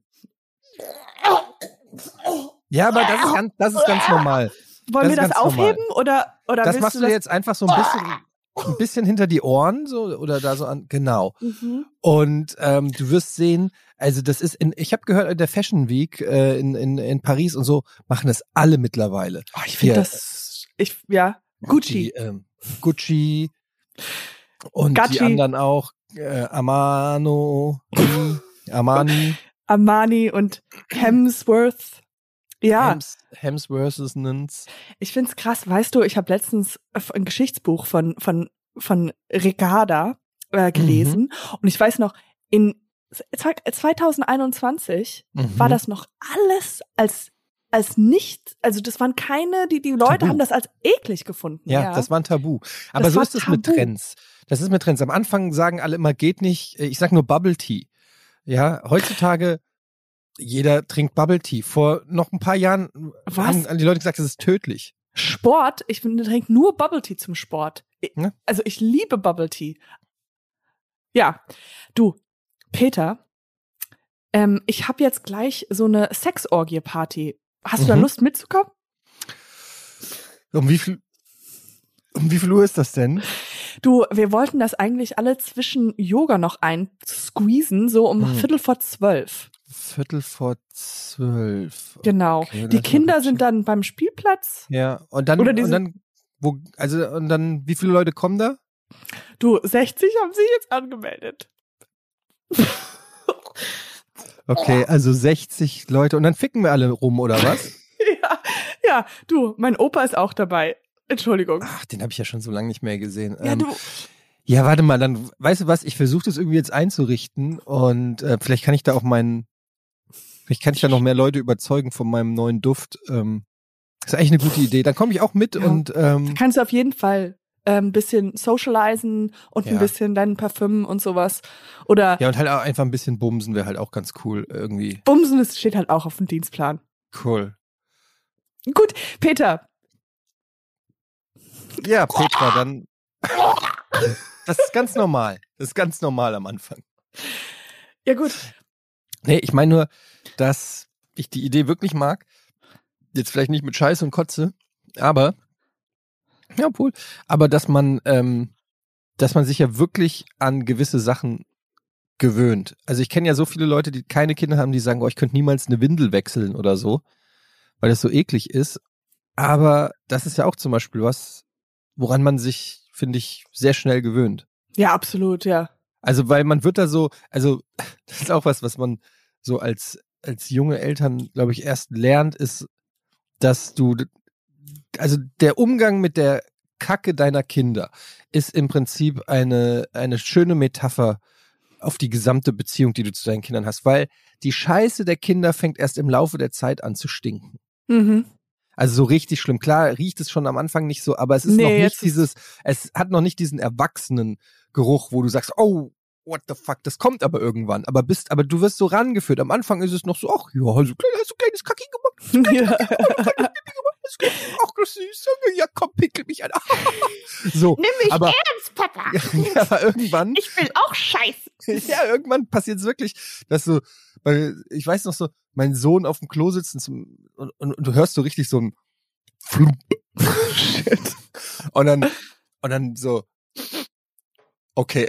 ja, aber das ist ganz, das ist ganz normal. Wollen das wir das normal. aufheben oder, oder Das machst du das? jetzt einfach so ein bisschen, ein bisschen hinter die Ohren, so oder da so an. Genau. Mhm. Und ähm, du wirst sehen, also das ist in, ich habe gehört, in der Fashion Week äh, in, in, in Paris und so machen das alle mittlerweile. Oh, ich finde das, ich, ja, Gucci. Die, ähm, Gucci und Gucci. die anderen auch. Äh, Amano, Armani, Armani und Hemsworth. Ja, Hems, Hemsworths. ich find's krass. Weißt du, ich habe letztens ein Geschichtsbuch von von von Ricarda äh, gelesen und ich weiß noch in 2021 Mhm. war das noch alles als als nicht, also das waren keine, die die Leute Tabu. haben das als eklig gefunden. Ja, Ja, das war ein Tabu. Aber Das so ist es mit. Trends. Das ist mit Trends. Am Anfang sagen alle immer, geht nicht. Ich sag nur Bubble Tea. Ja, heutzutage jeder trinkt Bubble Tea. Vor noch ein paar Jahren Was? haben die Leute gesagt, das ist tödlich. Sport, ich trinke nur Bubble Tea zum Sport. Ja. Also ich liebe Bubble Tea. Ja, du, Peter, ähm, ich habe jetzt gleich so eine Sexorgie-Party. Hast du da Mhm. Lust mitzukommen? Um wie viel, um wie viel Uhr ist das denn? Du, wir wollten das eigentlich alle zwischen Yoga noch einsqueezen, so um Hm. Viertel vor zwölf. Viertel vor zwölf. Genau. Okay, Die Kinder sind dann beim Spielplatz. Ja, und dann, Oder und dann, wo, also, und dann, wie viele Leute kommen da? Du, 60 haben sich jetzt angemeldet. Okay, also 60 Leute und dann ficken wir alle rum, oder was? ja, ja, du, mein Opa ist auch dabei. Entschuldigung. Ach, den habe ich ja schon so lange nicht mehr gesehen. Ja, Ähm, du, Ja, warte mal, dann weißt du was, ich versuche das irgendwie jetzt einzurichten und äh, vielleicht kann ich da auch meinen, vielleicht kann ich da noch mehr Leute überzeugen von meinem neuen Duft. Ähm, ist eigentlich eine gute Idee. Dann komme ich auch mit Ja. und ähm, kannst du auf jeden Fall ein ähm, bisschen socialisen und ein Ja. bisschen dein Parfüm und sowas. Oder ja und halt auch einfach ein bisschen bumsen wäre halt auch ganz cool irgendwie. Bumsen, das steht halt auch auf dem Dienstplan. Cool. Gut, Peter, Ja, Petra, dann das ist ganz normal. Das ist ganz normal am Anfang. ja gut. Nee, ich meine nur, dass ich die Idee wirklich mag. Jetzt vielleicht nicht mit Scheiße und Kotze, aber ja, wohl. Aber dass man, ähm, dass man sich ja wirklich an gewisse Sachen gewöhnt. Also ich kenne ja so viele Leute, die keine Kinder haben, die sagen, oh, ich könnte niemals eine Windel wechseln oder so, weil das so eklig ist. Aber das ist ja auch zum Beispiel was, woran man sich, finde ich, sehr schnell gewöhnt. Ja, absolut, ja. Also, weil man wird da so, also, das ist auch was, was man so als, als junge Eltern, glaube ich, erst lernt, ist, dass du, also der Umgang mit der Kacke deiner Kinder ist im Prinzip eine, eine schöne Metapher auf die gesamte Beziehung, die du zu deinen Kindern hast, weil die Scheiße der Kinder fängt erst im Laufe der Zeit an zu stinken. Mhm. Also so richtig schlimm. Klar riecht es schon am Anfang nicht so, aber es ist Nee, noch nicht dieses, es hat noch nicht diesen erwachsenen Geruch, wo du sagst, oh, what the fuck, das kommt aber irgendwann. Aber bist, aber du wirst so rangeführt. Am Anfang ist es noch so, ach ja, so klein, hast du kleines Kacki gemacht, ja. das ist ach, das süß, ja, komm, pickel mich an. so, Nimm mich aber, ernst, Papa. ja, aber irgendwann, Ich will auch Scheiß. ja, irgendwann passiert es wirklich, dass so, weil ich weiß noch so, mein Sohn auf dem Klo sitzt und, zum, und, und, und du hörst so richtig so ein Flump. Shit. Und dann, und dann so, okay,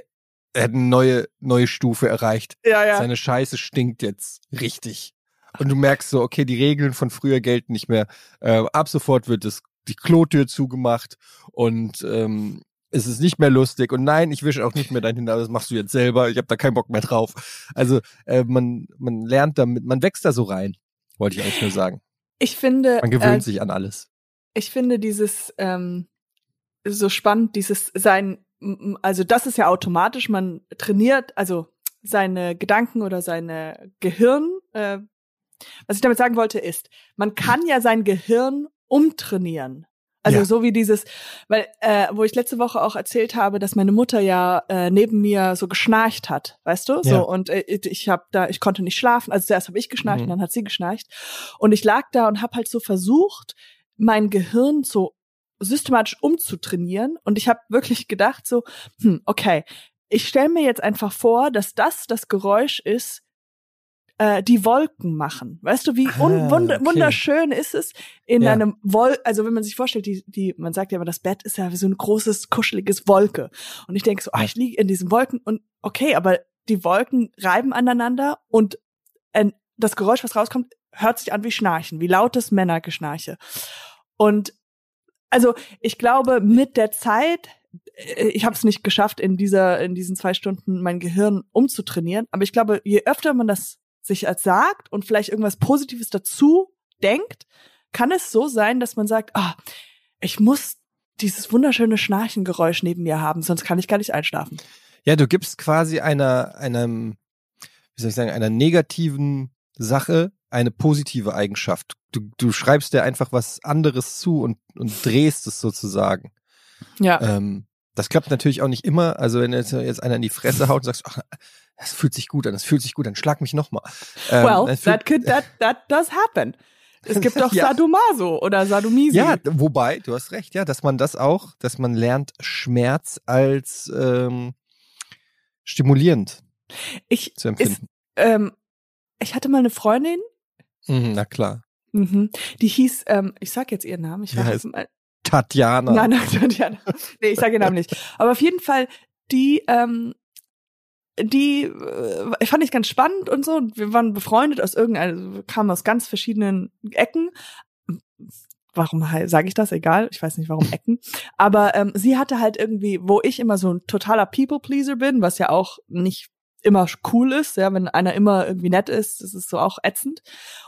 er hat eine neue, neue Stufe erreicht. ja, ja. Seine Scheiße stinkt jetzt richtig. Und du merkst so, okay, die Regeln von früher gelten nicht mehr. Äh, ab sofort wird das, die Klotür zugemacht und ähm, es ist nicht mehr lustig. Und nein, ich wische auch nicht mehr dein Hintern, das machst du jetzt selber. Ich habe da keinen Bock mehr drauf. Also äh, man, man lernt damit, man wächst da so rein, wollte ich eigentlich nur sagen. Ich finde, Man gewöhnt äh, sich an alles. ich finde dieses ähm, so spannend, dieses sein, also das ist ja automatisch, man trainiert, also seine Gedanken oder seine Gehirn, äh, was ich damit sagen wollte, ist, man kann ja sein Gehirn umtrainieren. Also Ja. so wie dieses, weil, äh, wo ich letzte Woche auch erzählt habe, dass meine Mutter ja äh, neben mir so geschnarcht hat, weißt du? So Ja. und äh, ich habe da, ich konnte nicht schlafen. Also zuerst habe ich geschnarcht Mhm. und dann hat sie geschnarcht. Und ich lag da und habe halt so versucht, mein Gehirn so systematisch umzutrainieren. Und ich habe wirklich gedacht so, hm, okay, ich stelle mir jetzt einfach vor, dass das das Geräusch ist, äh, die Wolken machen. Weißt du, wie Ah, wund okay. wunderschön ist es in Ja. einem Wol, also wenn man sich vorstellt, die, die, man sagt ja immer, das Bett ist ja wie so ein großes, kuscheliges Wolke. Und ich denke so, ah, ich liege in diesen Wolken und okay, aber die Wolken reiben aneinander und äh, das Geräusch, was rauskommt, hört sich an wie Schnarchen, wie lautes Männergeschnarche. Und also ich glaube, mit der Zeit, äh, ich habe es nicht geschafft, in dieser, in diesen zwei Stunden mein Gehirn umzutrainieren, aber ich glaube, je öfter man das sich als sagt und vielleicht irgendwas Positives dazu denkt, kann es so sein, dass man sagt, ah, ich muss dieses wunderschöne Schnarchengeräusch neben mir haben, sonst kann ich gar nicht einschlafen. Ja, du gibst quasi einer, einem, wie soll ich sagen, einer negativen Sache eine positive Eigenschaft. Du, du schreibst dir einfach was anderes zu und, und drehst es sozusagen. Ja. Ähm, das klappt natürlich auch nicht immer. Also wenn jetzt, jetzt einer in die Fresse haut und sagst, ach, das fühlt sich gut an, das fühlt sich gut an, schlag mich nochmal. Ähm, well, that could, that, that does happen. Es gibt doch Ja. Sadomaso oder Sadomisi. Ja, wobei, du hast recht, ja, dass man das auch, dass man lernt, Schmerz als ähm, stimulierend ich, zu empfinden. ähm, ich hatte mal eine Freundin, Mhm, na klar. mhm, die hieß, ähm, ich sag jetzt ihren Namen, ich weiß heißt- mal, Tatjana. nein, nein, Tatjana. nee, ich sag ihren Namen nicht. Aber auf jeden Fall, die, ähm, die äh, fand ich ganz spannend und so. Und Wir waren befreundet aus irgendeiner, wir kamen aus ganz verschiedenen Ecken. Warum sage ich das? Egal, ich weiß nicht warum Ecken. Aber ähm, sie hatte halt irgendwie, wo ich immer so ein totaler People-Pleaser bin, was ja auch nicht immer cool ist, ja, wenn einer immer irgendwie nett ist, das ist so auch ätzend.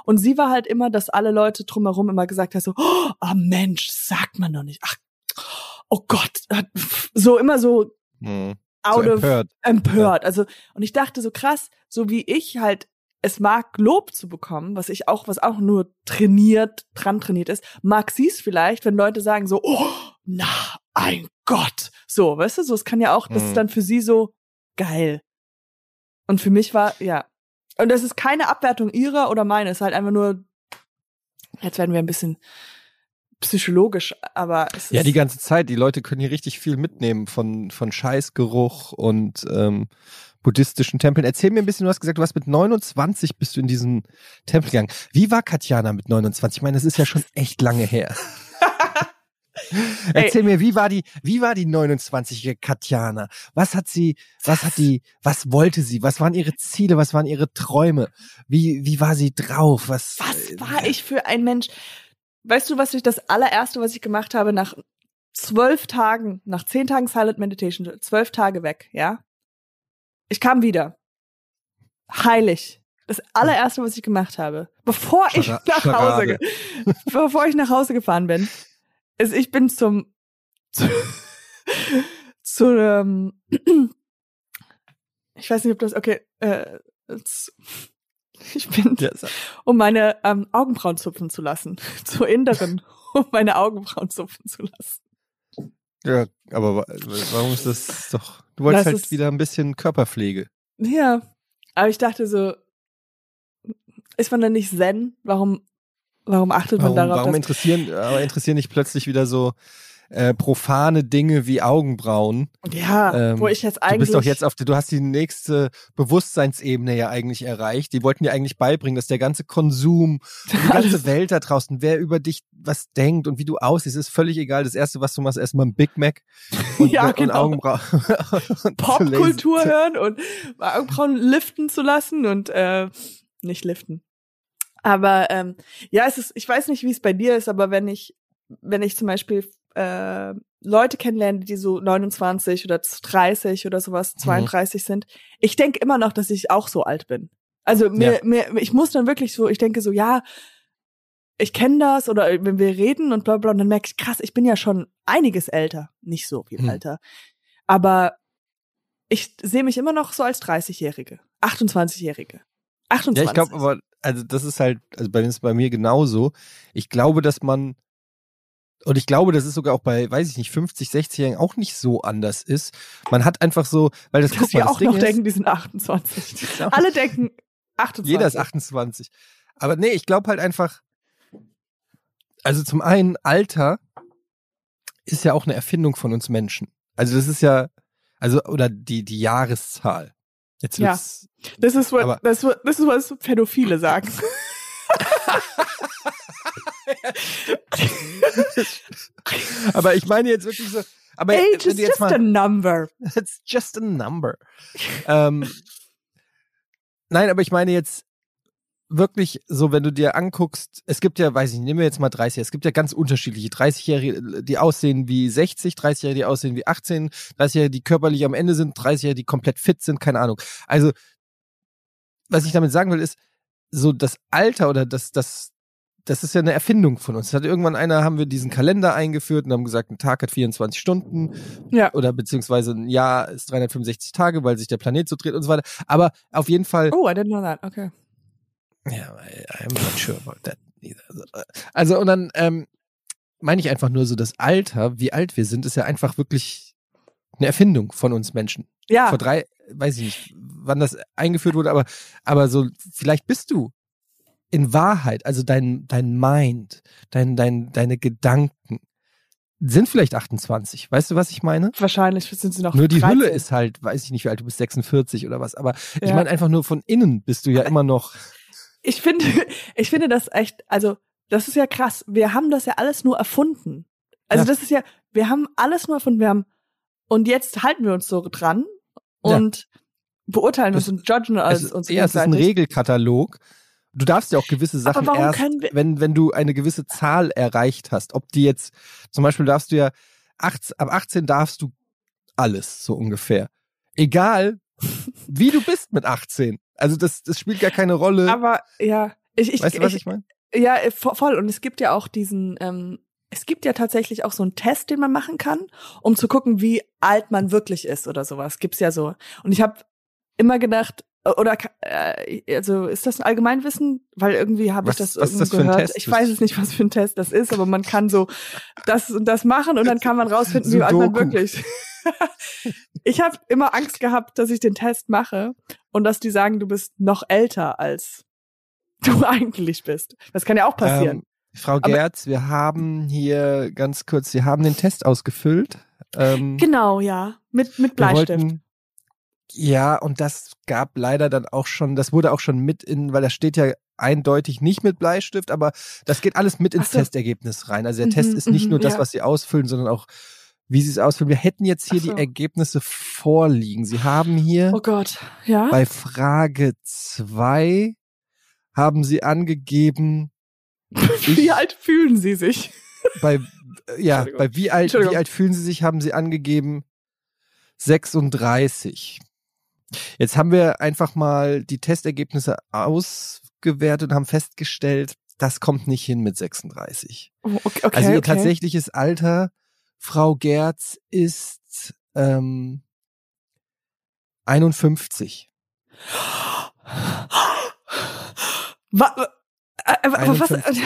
Und sie war halt immer, dass alle Leute drumherum immer gesagt haben, so, oh Mensch, das sagt man doch nicht. Ach, oh Gott, so immer so Mhm. out So of empört. empört. Also, und ich dachte so krass, so wie ich halt es mag, Lob zu bekommen, was ich auch, was auch nur trainiert, dran trainiert ist, mag sie es vielleicht, wenn Leute sagen so, oh, na, ein Gott. So, weißt du, so, es kann ja auch, das ist dann für sie so geil. Und für mich war, ja. Und das ist keine Abwertung ihrer oder meine, es ist halt einfach nur, jetzt werden wir ein bisschen psychologisch, aber es Ja, ist, die ganze Zeit. Die Leute können hier richtig viel mitnehmen von, von Scheißgeruch und ähm, buddhistischen Tempeln. Erzähl mir ein bisschen, du hast gesagt, du hast mit 29 bist du in diesen Tempel gegangen. Wie war Katjana mit 29? Ich meine, das ist ja schon echt lange her. Erzähl mir, wie war die, wie war die 29-jährige Katjana? Was hat sie, was hat die, was wollte sie? Was waren ihre Ziele? Was waren ihre Träume? Wie, wie war sie drauf? Was, Was äh, war ich für ein Mensch? Weißt du, was ich das allererste, was ich gemacht habe, nach zwölf Tagen, nach zehn Tagen Silent Meditation, zwölf Tage weg, ja? Ich kam wieder. Heilig. Das allererste, was ich gemacht habe, bevor ich Schara- nach Hause, bevor ich nach Hause gefahren bin, ist, ich bin zum zu, zu ähm, ich weiß nicht, ob das, okay, äh, ich bin, um meine ähm, Augenbrauen zupfen zu lassen. Zur Inneren, um meine Augenbrauen zupfen zu lassen. ja, aber wa- warum ist das doch? Du wolltest Das halt wieder ein bisschen Körperpflege. Ja, aber ich dachte so, ist man dann nicht Zen? Warum, warum achtet Warum, man darauf, warum interessieren, aber interessieren dich plötzlich wieder so äh, profane Dinge wie Augenbrauen? Ja, Ähm, wo ich jetzt Du eigentlich. bist doch jetzt auf, der- du hast die nächste Bewusstseinsebene ja eigentlich erreicht. Die wollten dir eigentlich beibringen, dass der ganze Konsum, die ganze Welt da draußen, wer über dich was denkt und wie du aussiehst, ist völlig egal. Das erste, was du machst, erstmal ein Big Mac und, Ja, und genau. Augenbrauen. Popkultur hören und Augenbrauen liften zu lassen und äh, nicht liften. Aber ähm, ja, es ist, ich weiß nicht, wie es bei dir ist, aber wenn ich, wenn ich zum Beispiel äh, Leute kennenlerne, die so 29 oder 30 oder sowas, 32 sind, ich denke immer noch, dass ich auch so alt bin. Also mir, Ja. mir, ich muss dann wirklich so, ich denke so, ja, ich kenne das oder wenn wir reden und bla bla, und dann merke ich, krass, ich bin ja schon einiges älter. Nicht so viel Hm. älter. Aber ich sehe mich immer noch so als 30-Jährige, 28-Jährige. 28. Ja, ich glaube aber, also das ist halt, also bei, das ist bei mir genauso. Ich glaube, dass man, und ich glaube, dass es sogar auch bei, weiß ich nicht, 50, 60-Jährigen auch nicht so anders ist. Man hat einfach so, weil das, dass guck mal, wir das auch Ding noch ist, denken, die sind 28. Die sind auch- Alle denken 28. Jeder ist 28. Aber nee, ich glaube halt einfach, also zum einen, Alter ist ja auch eine Erfindung von uns Menschen. Also das ist ja, also, oder die, die Jahreszahl. Jetzt Ja. Das ist, what, das, ist what- das ist, was Pädophile sagen. aber ich meine jetzt wirklich so, aber Age is just mal, a number. It's just a number. ähm, nein, aber ich meine jetzt wirklich so, wenn du dir anguckst, es gibt ja, weiß ich nicht, nehmen wir jetzt mal 30, es gibt ja ganz unterschiedliche 30-Jährige, die aussehen wie 60, 30-Jährige, die aussehen wie 18, 30-Jährige, die körperlich am Ende sind, 30-Jährige, die komplett fit sind, keine Ahnung. Also, was ich damit sagen will, ist, so das Alter oder das, das, das ist ja eine Erfindung von uns. Hat irgendwann einer, haben wir diesen Kalender eingeführt und haben gesagt, ein Tag hat 24 Stunden Ja. oder beziehungsweise ein Jahr ist 365 Tage, weil sich der Planet so dreht und so weiter. Aber auf jeden Fall, Oh, I didn't know that. Okay. Ja, I'm not sure about that either. Also und dann ähm, meine ich einfach nur so, das Alter, wie alt wir sind, ist ja einfach wirklich eine Erfindung von uns Menschen. Ja. Vor drei, weiß ich nicht, wann das eingeführt wurde, aber aber so vielleicht bist du in Wahrheit, also dein dein Mind, dein dein deine Gedanken sind vielleicht 28. Weißt du, was ich meine? Wahrscheinlich sind sie noch Nur die 13. Hülle ist halt, weiß ich nicht, wie alt du bist, 46 oder was. Aber ich Ja. meine einfach nur von innen bist du ja immer noch. Ich finde, ich finde das echt, also das ist ja krass. Wir haben das ja alles nur erfunden. Also Ja. das ist ja, wir haben alles nur erfunden. Wir haben und jetzt halten wir uns so dran Ja. und beurteilen Das- uns und judgen Es uns, ja, es ist ein. Regelkatalog. Du darfst ja auch gewisse Sachen erst, wenn, wenn du eine gewisse Zahl erreicht hast. Ob die jetzt, zum Beispiel darfst du ja, 18, ab 18 darfst du alles, so ungefähr. Egal, wie du bist mit 18. Also das, das spielt gar keine Rolle. Aber ja, ich, ich, weißt du, was ich meine? Ja, vo- voll. Und es gibt ja auch diesen, ähm, es gibt ja tatsächlich auch so einen Test, den man machen kann, um zu gucken, wie alt man wirklich ist oder sowas. Gibt's ja so. Und ich habe immer gedacht, oder äh, also ist das ein Allgemeinwissen? Weil irgendwie habe ich das was ein gehört. Test? Ich weiß es nicht, was für ein Test das ist, aber man kann so das und das machen und dann kann man rausfinden, wie alt man wirklich. ich habe immer Angst gehabt, dass ich den Test mache und dass die sagen, du bist noch älter als du eigentlich bist. Das kann ja auch passieren. Ähm, Frau Gerz, wir haben hier ganz kurz, wir haben den Test ausgefüllt. Ähm, Genau, ja. Mit, mit Bleistift. Ja, und das gab leider dann auch schon, das wurde auch schon mit in, weil das steht ja eindeutig nicht mit Bleistift, aber das geht alles mit ins so. Testergebnis rein. Also der Mhm, Test ist nicht mhm, nur das, ja. was Sie ausfüllen, sondern auch, wie Sie es ausfüllen. Wir hätten jetzt hier so. die Ergebnisse vorliegen. Sie haben hier oh Gott, ja. bei Frage zwei haben Sie angegeben, Wie alt fühlen Sie sich? bei ja, bei wie alt, wie alt fühlen Sie sich, haben Sie angegeben 36. Jetzt haben wir einfach mal die Testergebnisse ausgewertet und haben festgestellt, das kommt nicht hin mit 36. Oh, okay, okay, also ihr okay. tatsächliches Alter Frau Gerz ist ähm, 51. Wa äh, äh, was? 51.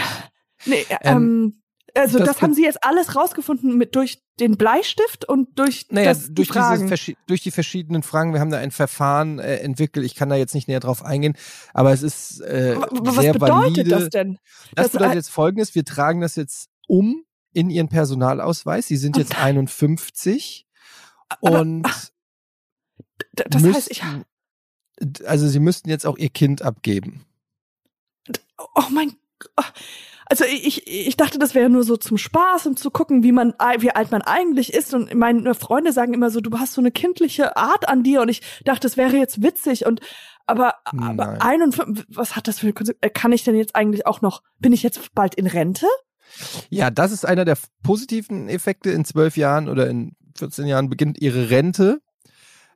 Nee, Ähm, ähm, also das das, haben Sie jetzt alles rausgefunden mit durch den Bleistift und durch Naja, das, die durch, diese Fragen. verschi- durch die verschiedenen Fragen. Wir haben da ein Verfahren äh, entwickelt. Ich kann da jetzt nicht näher drauf eingehen, aber es ist äh, sehr Was bedeutet valide. das denn? Das Das- bedeutet jetzt Folgendes: Wir tragen das jetzt um in Ihren Personalausweis. Sie sind Oh jetzt 51 Aber- und Das heißt, ich, müssten- also Sie müssten jetzt auch Ihr Kind abgeben. oh mein Gott. Also ich, ich dachte, das wäre nur so zum Spaß, um zu gucken, wie man, wie alt man eigentlich ist. Und meine Freunde sagen immer so, du hast so eine kindliche Art an dir. Und ich dachte, das wäre jetzt witzig. Und aber, aber Nein. 51, was hat das für Konsequenzen? Kann ich denn jetzt eigentlich auch noch, bin ich jetzt bald in Rente? Ja, das ist einer der positiven Effekte. In zwölf Jahren oder in 14 Jahren beginnt Ihre Rente.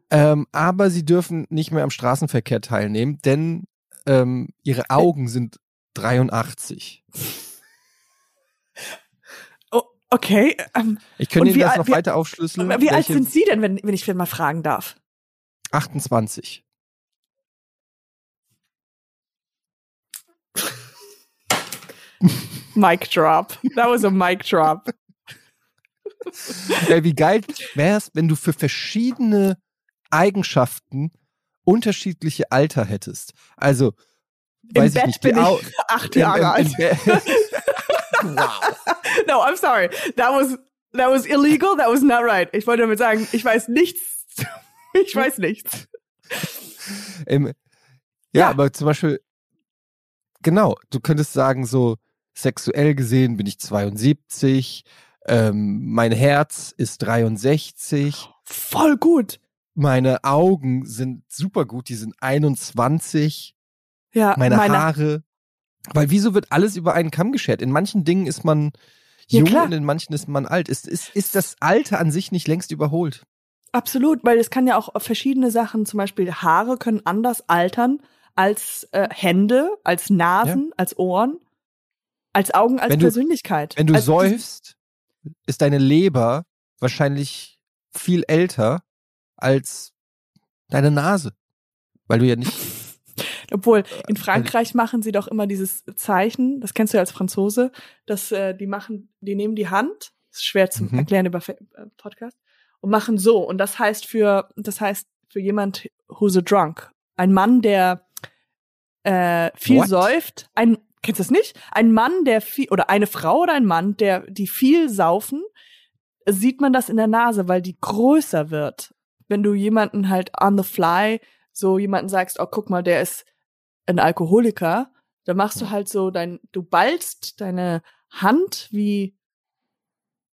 Ähm, aber Sie dürfen nicht mehr am Straßenverkehr teilnehmen, denn ähm, Ihre Augen sind 83. Oh, okay. Ähm, Ich könnte Ihnen das noch wie- weiter aufschlüsseln. wie alt sind Sie denn, wenn, wenn ich mal fragen darf? 28. Mic drop. That was a mic drop. Ja, wie geil wär's, wenn du für verschiedene Eigenschaften unterschiedliche Alter hättest. Also, Weiß ich Bett nicht, bin ich acht Jahre alt. wow. No, I'm sorry. That was that was illegal. That was not right. Ich wollte damit sagen, ich weiß nichts. Ich weiß nichts. Im, ja, Ja. aber zum Beispiel, genau, du könntest sagen, so sexuell gesehen bin ich 72, ähm, mein Herz ist 63, Voll gut. meine Augen sind super gut, die sind 21, Ja, meine, meine, Haare. Weil wieso wird alles über einen Kamm geschert? In manchen Dingen ist man Ja, jung klar. und in manchen ist man alt. Ist, ist, ist das Alter an sich nicht längst überholt? absolut, weil es kann ja auch verschiedene Sachen, zum Beispiel Haare können anders altern als äh, Hände, als Nasen, als Ohren, als Augen, als Wenn du- Persönlichkeit. Wenn du als säufst, ist deine Leber wahrscheinlich viel älter als deine Nase. Weil du ja nicht. Obwohl, Äh, in Frankreich machen sie doch immer dieses Zeichen, das kennst du ja als Franzose, dass äh, die machen, die nehmen die Hand, ist schwer zu Mhm. erklären über äh, Podcast, und machen so. Und das heißt für, das heißt für jemand who's a drunk, ein Mann, der äh, viel What? säuft, ein, kennst du das nicht? Ein Mann, der viel, oder eine Frau oder ein Mann, der, die viel saufen, sieht man das in der Nase, weil die größer wird. Wenn du jemanden halt on the fly so jemanden sagst, oh, guck mal, der ist ein Alkoholiker, da machst du halt so dein, du ballst deine Hand wie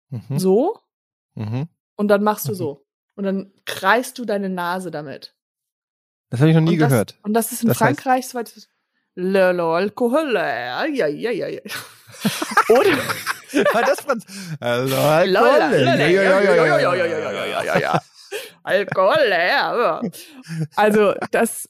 mhm. so mhm. und dann machst du mhm. so. Und dann kreist du deine Nase damit. Das habe ich noch nie und das, gehört. Und das ist in das Frankreich so weit. Alkohol, ja, ja, ja, ja. Oder. War das Franz? Alkohol. ja. Also, das,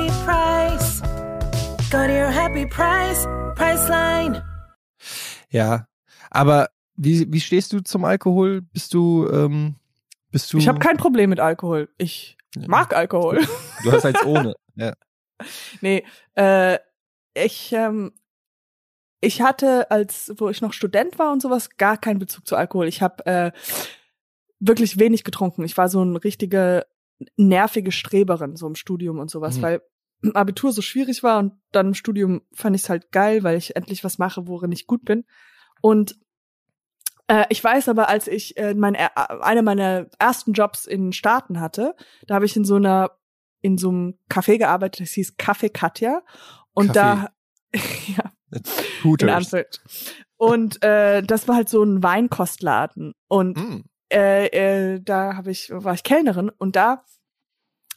price. Go to your happy price, Priceline. Ja, aber wie, wie stehst du zum Alkohol? Bist du, ähm, bist du? Ich habe kein Problem mit Alkohol. Ich mag Alkohol. Du hast als ohne. Ja. Nee, äh, ich, ähm, ich hatte, als wo ich noch Student war und sowas, gar keinen Bezug zu Alkohol. Ich habe äh, wirklich wenig getrunken. Ich war so eine richtige nervige Streberin, so im Studium und sowas, Mhm. weil Abitur so schwierig war und dann im Studium fand ich es halt geil, weil ich endlich was mache, worin ich gut bin. Und äh, ich weiß aber, als ich äh, mein, äh, eine meiner ersten Jobs in Staaten hatte, da habe ich in so einer in so einem Café gearbeitet, das hieß Café Katja. Und da, ja, in Hooters. Anfield. Und äh, das war halt so ein Weinkostladen. Und Mm. äh, äh, da habe ich, war ich Kellnerin und da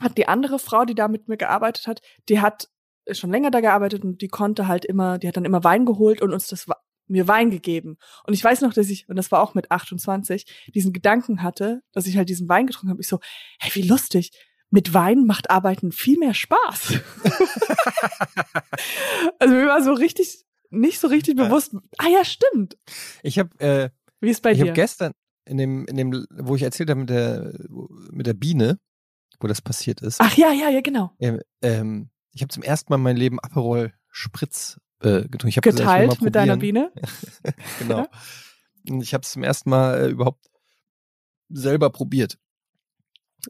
hat die andere Frau, die da mit mir gearbeitet hat, die hat schon länger da gearbeitet und die konnte halt immer, die hat dann immer Wein geholt und uns das mir Wein gegeben. Und ich weiß noch, dass ich, und das war auch mit 28, diesen Gedanken hatte, dass ich halt diesen Wein getrunken habe. Ich so, hey, wie lustig. Mit Wein macht Arbeiten viel mehr Spaß. also mir war so richtig, nicht so richtig bewusst, ah ja, stimmt. Ich habe äh, Wie ist bei ich dir? habe gestern in dem, in dem, wo ich erzählt habe mit der, mit der Biene, wo das passiert ist. Ach ja, ja, ja, genau. Ähm, ähm, ich habe zum ersten Mal in meinem Leben Aperol Spritz äh, getrunken. Ich gesagt, Geteilt mal mit deiner. Biene. genau. Und ich habe es zum ersten Mal äh, überhaupt selber probiert.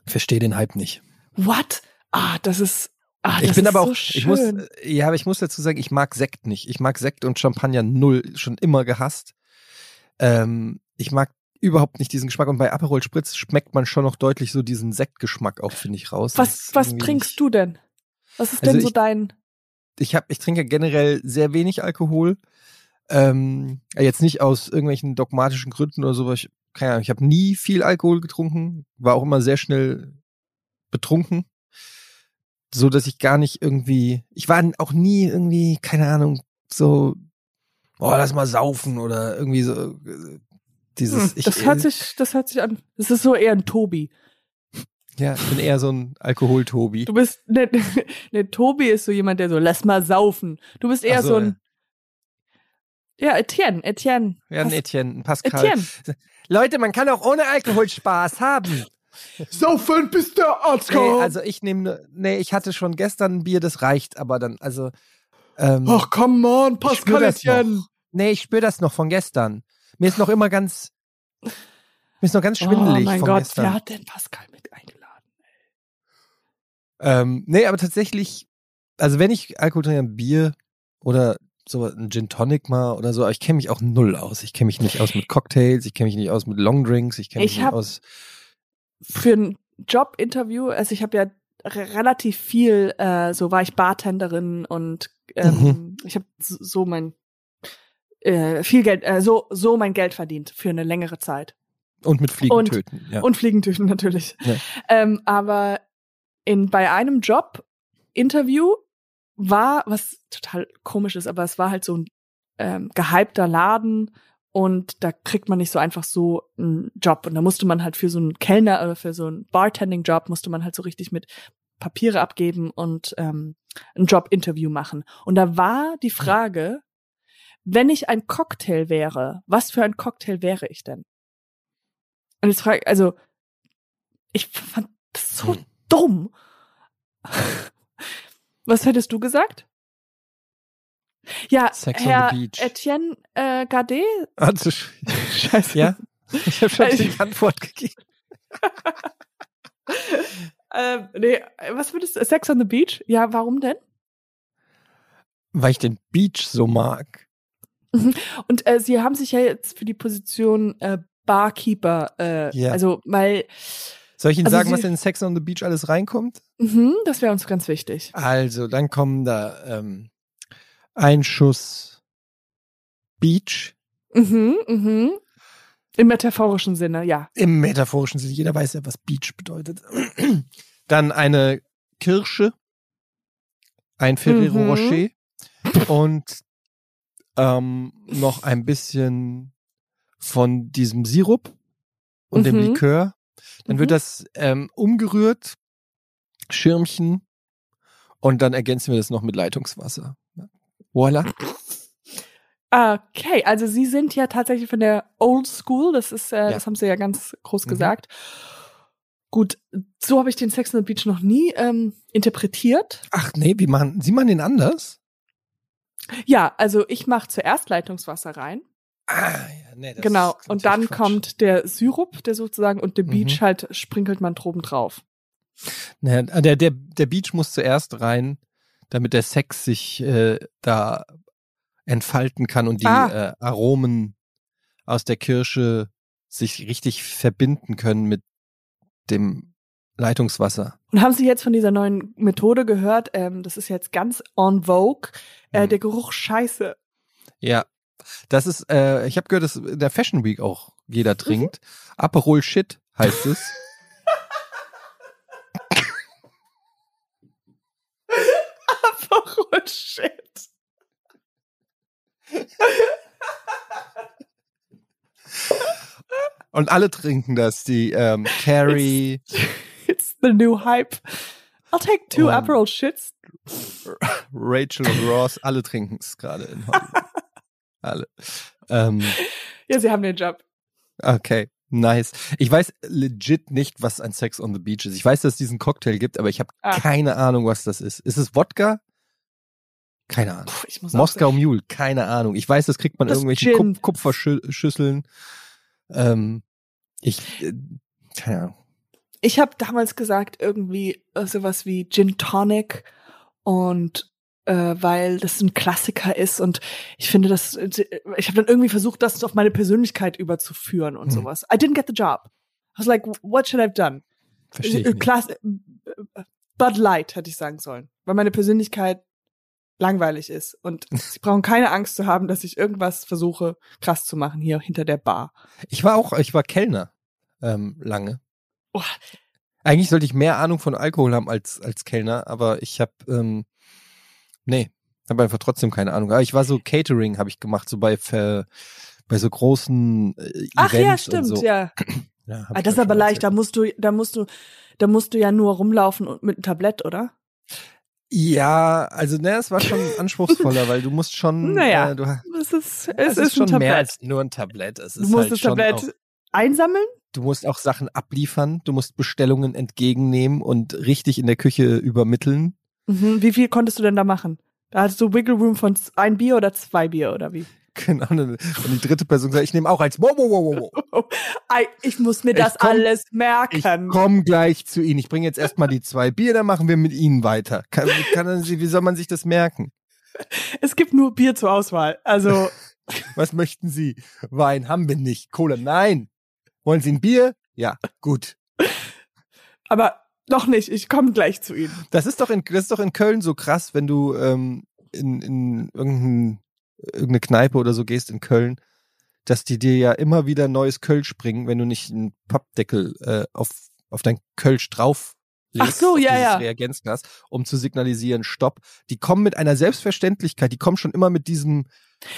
Verstehe den Hype nicht. What? Ah, das ist, ah, das ich bin ist aber auch, so ich muss, äh, ja, aber ich muss dazu sagen, ich mag Sekt nicht. Ich mag Sekt und Champagner null, schon immer gehasst. Ähm, ich mag überhaupt nicht diesen Geschmack und bei Aperol Spritz schmeckt man schon noch deutlich so diesen Sektgeschmack auch, finde ich, raus. Was, was trinkst nicht- du denn? Was ist Also denn so ich- dein? ich habe, ich trinke generell sehr wenig Alkohol. Ähm, jetzt nicht aus irgendwelchen dogmatischen Gründen oder so. aber Ich, keine Ahnung, ich habe nie viel Alkohol getrunken, war auch immer sehr schnell betrunken, so dass ich gar nicht irgendwie, ich war auch nie irgendwie, keine Ahnung, so, oh, lass mal saufen oder irgendwie so äh, dieses. Hm, ich, das hört sich, das hört sich an. Das ist so eher ein Tobi. ja, ich bin eher so ein Alkohol-Tobi. Du bist, ne, ne, Tobi ist so jemand, der so, lass mal saufen. Du bist eher so, so, ein, ja, Etienne, Etienne. Ja, ein Pas- Etienne, ein Pascal. Etienne. Leute, man kann auch ohne Alkohol Spaß haben. Saufen, bis der Arzt Nee, also ich nehme, nee, ich hatte schon gestern ein Bier, das reicht, aber dann, also, ähm, Ach, come on, Pascal Etienne. noch. Nee, ich spüre das noch von gestern. Mir ist noch immer ganz, mir ist noch ganz schwindelig oh mein Gott, gestern. wer hat denn Pascal mit eingeladen? Ähm, nee, aber tatsächlich, also wenn ich Alkohol trinke, ein Bier oder so ein Gin Tonic mal oder so, aber ich kenne mich auch null aus. Ich kenne mich nicht aus mit Cocktails, ich kenne mich nicht aus mit Longdrinks, ich kenne mich Ich nicht aus. Für ein Jobinterview, also ich habe ja re- relativ viel, äh, so war ich Bartenderin und ähm, Mhm. ich habe so mein äh, viel Geld, äh, so so mein Geld verdient für eine längere Zeit. Und mit Fliegen Und- töten. Ja. Und Fliegentüchen natürlich. Ja. Ähm, aber in, bei einem Job-Interview war, was total komisch ist, aber es war halt so ein ähm, gehypter Laden und da kriegt man nicht so einfach so einen Job. Und da musste man halt für so einen Kellner oder für so einen Bartending-Job musste man halt so richtig mit Papiere abgeben und ähm, ein Job-Interview machen. Und da war die Frage, wenn ich ein Cocktail wäre, was für ein Cocktail wäre ich denn? Und jetzt frage also ich fand das so Hm. dumm. Was hättest du gesagt? Ja, Sex on Herr the Beach. Etienne äh, Gardet. Also, Scheiße. ja, ich habe schon Also- die Antwort gegeben. Ähm, nee, was würdest du? Sex on the Beach? Ja, warum denn? Weil ich den Beach so mag. Und äh, sie haben sich ja jetzt für die Position äh, Barkeeper, äh, Ja. also weil, Soll ich Ihnen Also sagen, Sie- was in Sex on the Beach alles reinkommt? mhm, das wäre uns ganz wichtig. Also, dann kommen da ähm, ein Schuss Beach Mhm, mhm. Im metaphorischen Sinne, ja. im metaphorischen Sinne. Jeder weiß ja, was Beach bedeutet. Dann eine Kirsche, ein Ferrero Mhm. Rocher und ähm, noch ein bisschen von diesem Sirup und dem Mhm. Likör. Dann wird Mhm. das ähm, umgerührt, Schirmchen und dann ergänzen wir das noch mit Leitungswasser. Voila. Okay, also Sie sind ja tatsächlich von der Old School, das ist, äh, Ja. das haben Sie ja ganz groß Mhm. gesagt. Gut, so habe ich den Sex on the Beach noch nie ähm, interpretiert. Ach nee, wie machen Sie machen den anders? Ja, also ich mache zuerst Leitungswasser rein, Ah, ja, nee, das genau, und dann Quatsch. kommt der Sirup, der sozusagen, und der Mhm. Beach halt sprinkelt man droben drauf. Naja, der, der, der Beach muss zuerst rein, damit der Sex sich äh, da entfalten kann und die Ah. äh, Aromen aus der Kirsche sich richtig verbinden können mit dem Leitungswasser. Und haben Sie jetzt von dieser neuen Methode gehört? Ähm, das ist jetzt ganz en vogue. Äh, Mhm. der Geruch Scheiße. Ja, das ist, äh, ich habe gehört, dass in der Fashion Week auch jeder trinkt. Aperol Shit heißt es. Aperol Shit. Und alle trinken das. Die ähm, Carrie, It's the new hype. I'll take two Um, Aperol Shits. Rachel und Ross, alle trinken es gerade in Hollywood. alle. Ähm, Ja, sie haben den Job. okay, nice. Ich weiß legit nicht, was ein Sex on the Beach ist. Ich weiß, dass es diesen Cocktail gibt, aber ich habe Ah. keine Ahnung, was das ist. Ist es Wodka? Keine Ahnung. Puh, ich muss auch Moskau Mule, keine Ahnung. Ich weiß, das kriegt man Das irgendwelche. Kup Kupferschüsseln. Ähm, ich, äh, keine Ahnung. Ich habe damals gesagt, irgendwie äh, sowas wie Gin Tonic und äh, weil das ein Klassiker ist und ich finde das, ich habe dann irgendwie versucht, das auf meine Persönlichkeit überzuführen und Hm. sowas. I didn't get the job. I was like, what should I have done? Verstehe ich Äh, nicht. Klass äh, äh, Bud Light hätte ich sagen sollen, weil meine Persönlichkeit langweilig ist und sie brauchen keine Angst zu haben, dass ich irgendwas versuche krass zu machen hier hinter der Bar. Ich war auch, ich war Kellner ähm, lange. Oh, Eigentlich sollte ich mehr Ahnung von Alkohol haben als als Kellner, aber ich habe ähm, nee, habe einfach trotzdem keine Ahnung. Aber ich war so Catering, habe ich gemacht, so bei Ver, bei so großen äh, Ach ja, Events stimmt, und so. ja. Ja, Ah, das ist ja aber leicht, da musst du, da musst du, da musst du ja nur rumlaufen und mit einem Tablett, oder? Ja, also ne, es war schon anspruchsvoller, weil du musst schon, Naja, äh, du, Es ist, es, es, ist, ist, schon mehr als nur ein Tablett. Es du ist musst halt das schon Tablett auch, einsammeln. du musst auch Sachen abliefern, du musst Bestellungen entgegennehmen und richtig in der Küche übermitteln. Mhm. Wie viel konntest du denn da machen? Da hattest du Wiggle Room von ein Bier oder zwei Bier oder wie? Genau. Und die dritte Person sagt, ich nehme auch eins. Wow, wow, wow, wow, ich muss mir Ich das komm- alles Ich merken. komme gleich zu Ihnen. Ich bringe jetzt erstmal die zwei Bier, dann machen wir mit Ihnen weiter. Kann, kann, wie soll man sich das merken? Es gibt nur Bier zur Auswahl. Also, Was möchten Sie? Wein haben wir nicht. Cola, nein. Wollen Sie ein Bier? Ja, gut. aber noch nicht. Ich komme gleich zu Ihnen. Das ist doch in, das ist doch in Köln so krass, wenn du ähm, in, in irgendein, irgendeine Kneipe oder so gehst in Köln, dass die dir ja immer wieder neues Kölsch bringen, wenn du nicht einen Pappdeckel äh, auf, auf dein Kölsch drauf Ach so, ja, ja. Reagenzglas, um zu signalisieren, Stopp. Die kommen mit einer Selbstverständlichkeit, die kommen schon immer mit diesem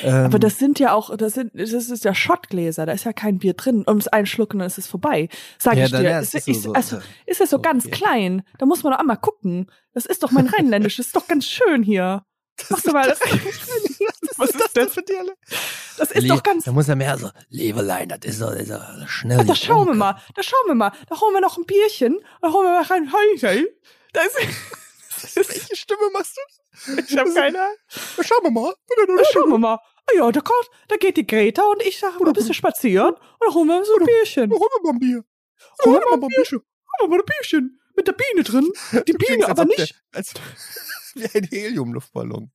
ähm, Aber das sind ja auch, das sind, das ist ja Schottgläser, da ist ja kein Bier drin. Ums Einschlucken, dann ist es vorbei. Sag Ja, ich dir. ja, ist, es ist so- so- also, so- ist das so so ganz klein? Da muss man doch einmal gucken. Das ist doch mein Rheinländisch, das ist doch ganz schön hier. Machst du mal das? Was ist das? für dir? Das ist doch ganz. Da muss er mehr so, Levelein, das ist so, das ist so schnell. Da schauen wir mal, da schauen wir mal. Da holen wir noch ein Bierchen, da holen wir mal rein. Heil, Da ist. Welche Stimme machst du? Ich hab keine Ahnung. Schauen wir mal. Da schauen wir mal. Ah ja, da, kommt, da geht die Greta und ich sag ein bisschen spazieren und dann holen wir so ein Bierchen. Holen wir mal ein Bier. Holen wir mal ein Bierchen. Holen wir mal ein Bierchen. Mit der Biene drin. Die Du Biene aber nicht. Der, als, wie ein Heliumluftballon.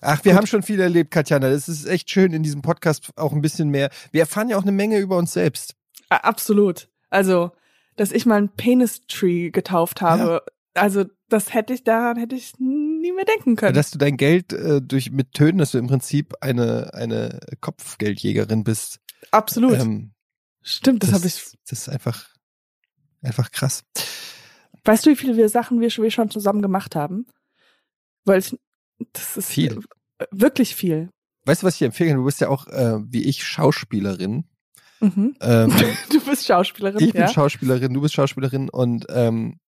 Ach, wir haben schon viel erlebt, Katjana. Das ist echt schön in diesem Podcast auch ein bisschen mehr. Wir erfahren ja auch eine Menge über uns selbst. Absolut. Also, dass ich mal ein Penis-Tree getauft habe, also das hätte ich, daran hätte ich nie mehr denken können. Dass du dein Geld äh, durch mit Tönen, dass du im Prinzip eine, eine Kopfgeldjägerin bist. Absolut. Ähm, Stimmt, das, habe ich. Das ist einfach, einfach krass. Weißt du, wie viele wir Sachen wir schon, zusammen gemacht haben? Weil ich, das ist Viel. äh, wirklich viel. Weißt du, was ich empfehlen kann? Du bist ja auch, äh, wie ich, Schauspielerin. Mhm. Ähm, Du bist Schauspielerin, Ich bin ja? Schauspielerin, du bist Schauspielerin und ähm,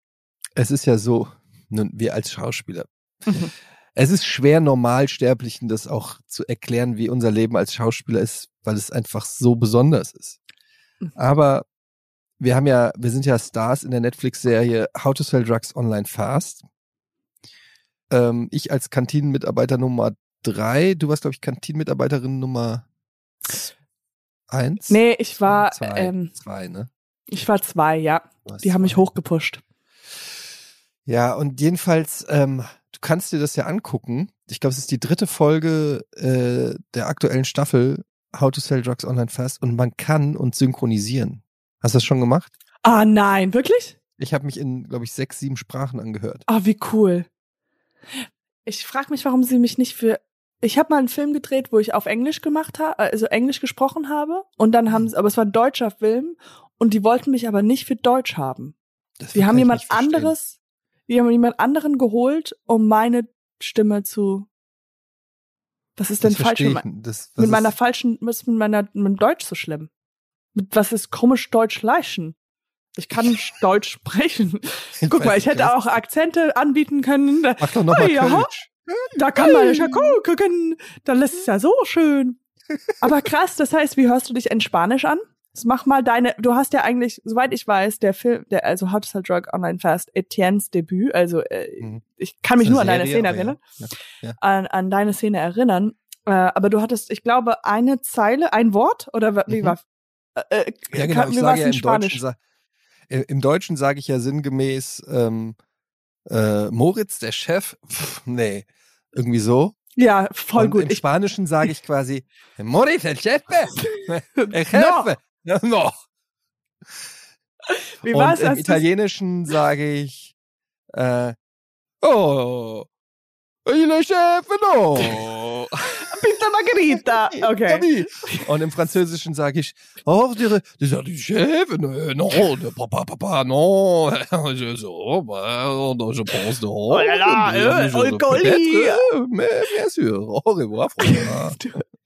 es ist ja so, nun, wir als Schauspieler. Mhm. Es ist schwer, Normalsterblichen das auch zu erklären, wie unser Leben als Schauspieler ist, weil es einfach so besonders ist. Mhm. Aber wir haben ja, wir sind ja Stars in der Netflix-Serie How to Sell Drugs Online Fast. Ähm, ich als Kantinenmitarbeiter Nummer drei, du warst, glaube ich, Kantinenmitarbeiterin Nummer eins? Nee, ich war, zwei, ähm, zwei, ne? ich war zwei, ja. Die haben mich hochgepusht. Ja, und jedenfalls, ähm, du kannst dir das ja angucken. Ich glaube, es ist die dritte Folge äh, der aktuellen Staffel How to Sell Drugs Online Fast und man kann und synchronisieren. Hast du das schon gemacht? Ah, nein, wirklich? Ich habe mich in, glaube ich, sechs, sieben Sprachen angehört. Ah, wie cool. Ich frage mich, warum sie mich nicht für ich habe mal einen Film gedreht, wo ich auf Englisch gemacht habe, also Englisch gesprochen habe. Und dann haben sie, aber es war ein deutscher Film und die wollten mich aber nicht für Deutsch haben. Das Die haben jemand anderes, die haben jemand anderen geholt, um meine Stimme zu. Was ist denn Das falsch mit. Das, was mit meiner falschen, ist mit meiner mit dem Deutsch so schlimm? Mit was ist komisch Deutsch leischen? Ich kann Deutsch sprechen. Guck weiß mal, ich hätte was- auch Akzente anbieten können. Da, Mach doch nochmal Ja. Kölsch. da kann man ja gucken. Dann lässt es ja so schön. Aber krass, das heißt, wie hörst du dich in Spanisch an? Jetzt Mach mal deine, du hast ja eigentlich, soweit ich weiß, der Film, der, also How to Sell Drug Online Fast, Etienne's Debüt, also äh, Mhm. ich kann mich Das nur an eine deine Szene erinnern, Ja. Ja. an, an deine Szene erinnern. Äh, aber du hattest, ich glaube, eine Zeile, ein Wort oder wie Mhm. war? Äh, äh, Ja, genau. Ich sage ja im Spanisch? Deutschen, im Deutschen sage ich ja sinngemäß ähm, äh, Moritz, der Chef. Pff, nee, irgendwie so. Ja, voll Und gut. Im Ich, Spanischen sage ich quasi Moritz, el Chefe. El No. Jefe. Ja, no. wie war's? Und im Italienischen sage ich äh, Oh, il Chef, no. Pizza Margherita. Okay. Und im Französischen sage ich, oh, der, der, der Chef, ne, non, Papa, Papa, non, je, so, bah, je pense, non. Oh là là, Mais bien sûr, au revoir.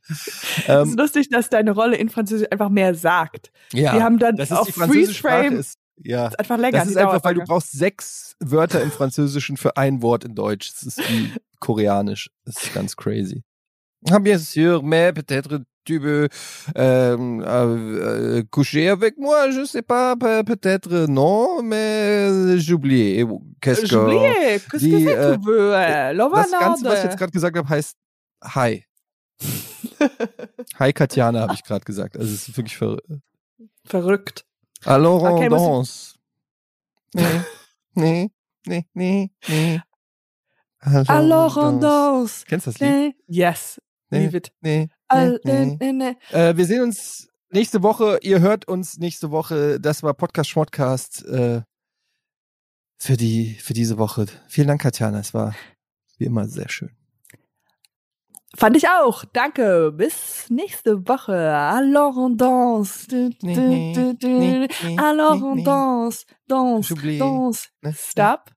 Es ähm, ist lustig, dass deine Rolle in Französisch einfach mehr sagt. ja, Die haben dann das ist auf die. Freeze-Frame Ist, ja, ist einfach länger. das ist die einfach, weil du brauchst sechs Wörter im Französischen für ein Wort in Deutsch. Das ist wie Koreanisch. Das ist ganz crazy. Ah, bien sûr, mais peut-être tu veux euh, euh, coucher avec moi, je sais pas, pe- peut-être non, mais oublié. Qu'est-ce que... J'oubliais, qu'est-ce die, que äh, c'est tu veux? Das Ganze, was ich jetzt gerade gesagt habe, heißt Hi. Hi Katjana, habe ich gerade gesagt. Also es ist wirklich ver... Verrückt. Alors on Okay, danse. Nee, nee, nee, nee, nee. On danse. Kennst du das Lied? Yes. Nee. Nee, nee, nee, nee, nee. Äh, wir sehen uns nächste Woche. Ihr hört uns nächste Woche. Das war Podcast Schmodcast äh, für die für diese Woche. Vielen Dank, Katjana. Es war wie immer sehr schön. Fand ich auch. Danke. Bis nächste Woche. Alors on danse. Du, du, du, Alors on danse. Danse. Danse. Ne? Stop.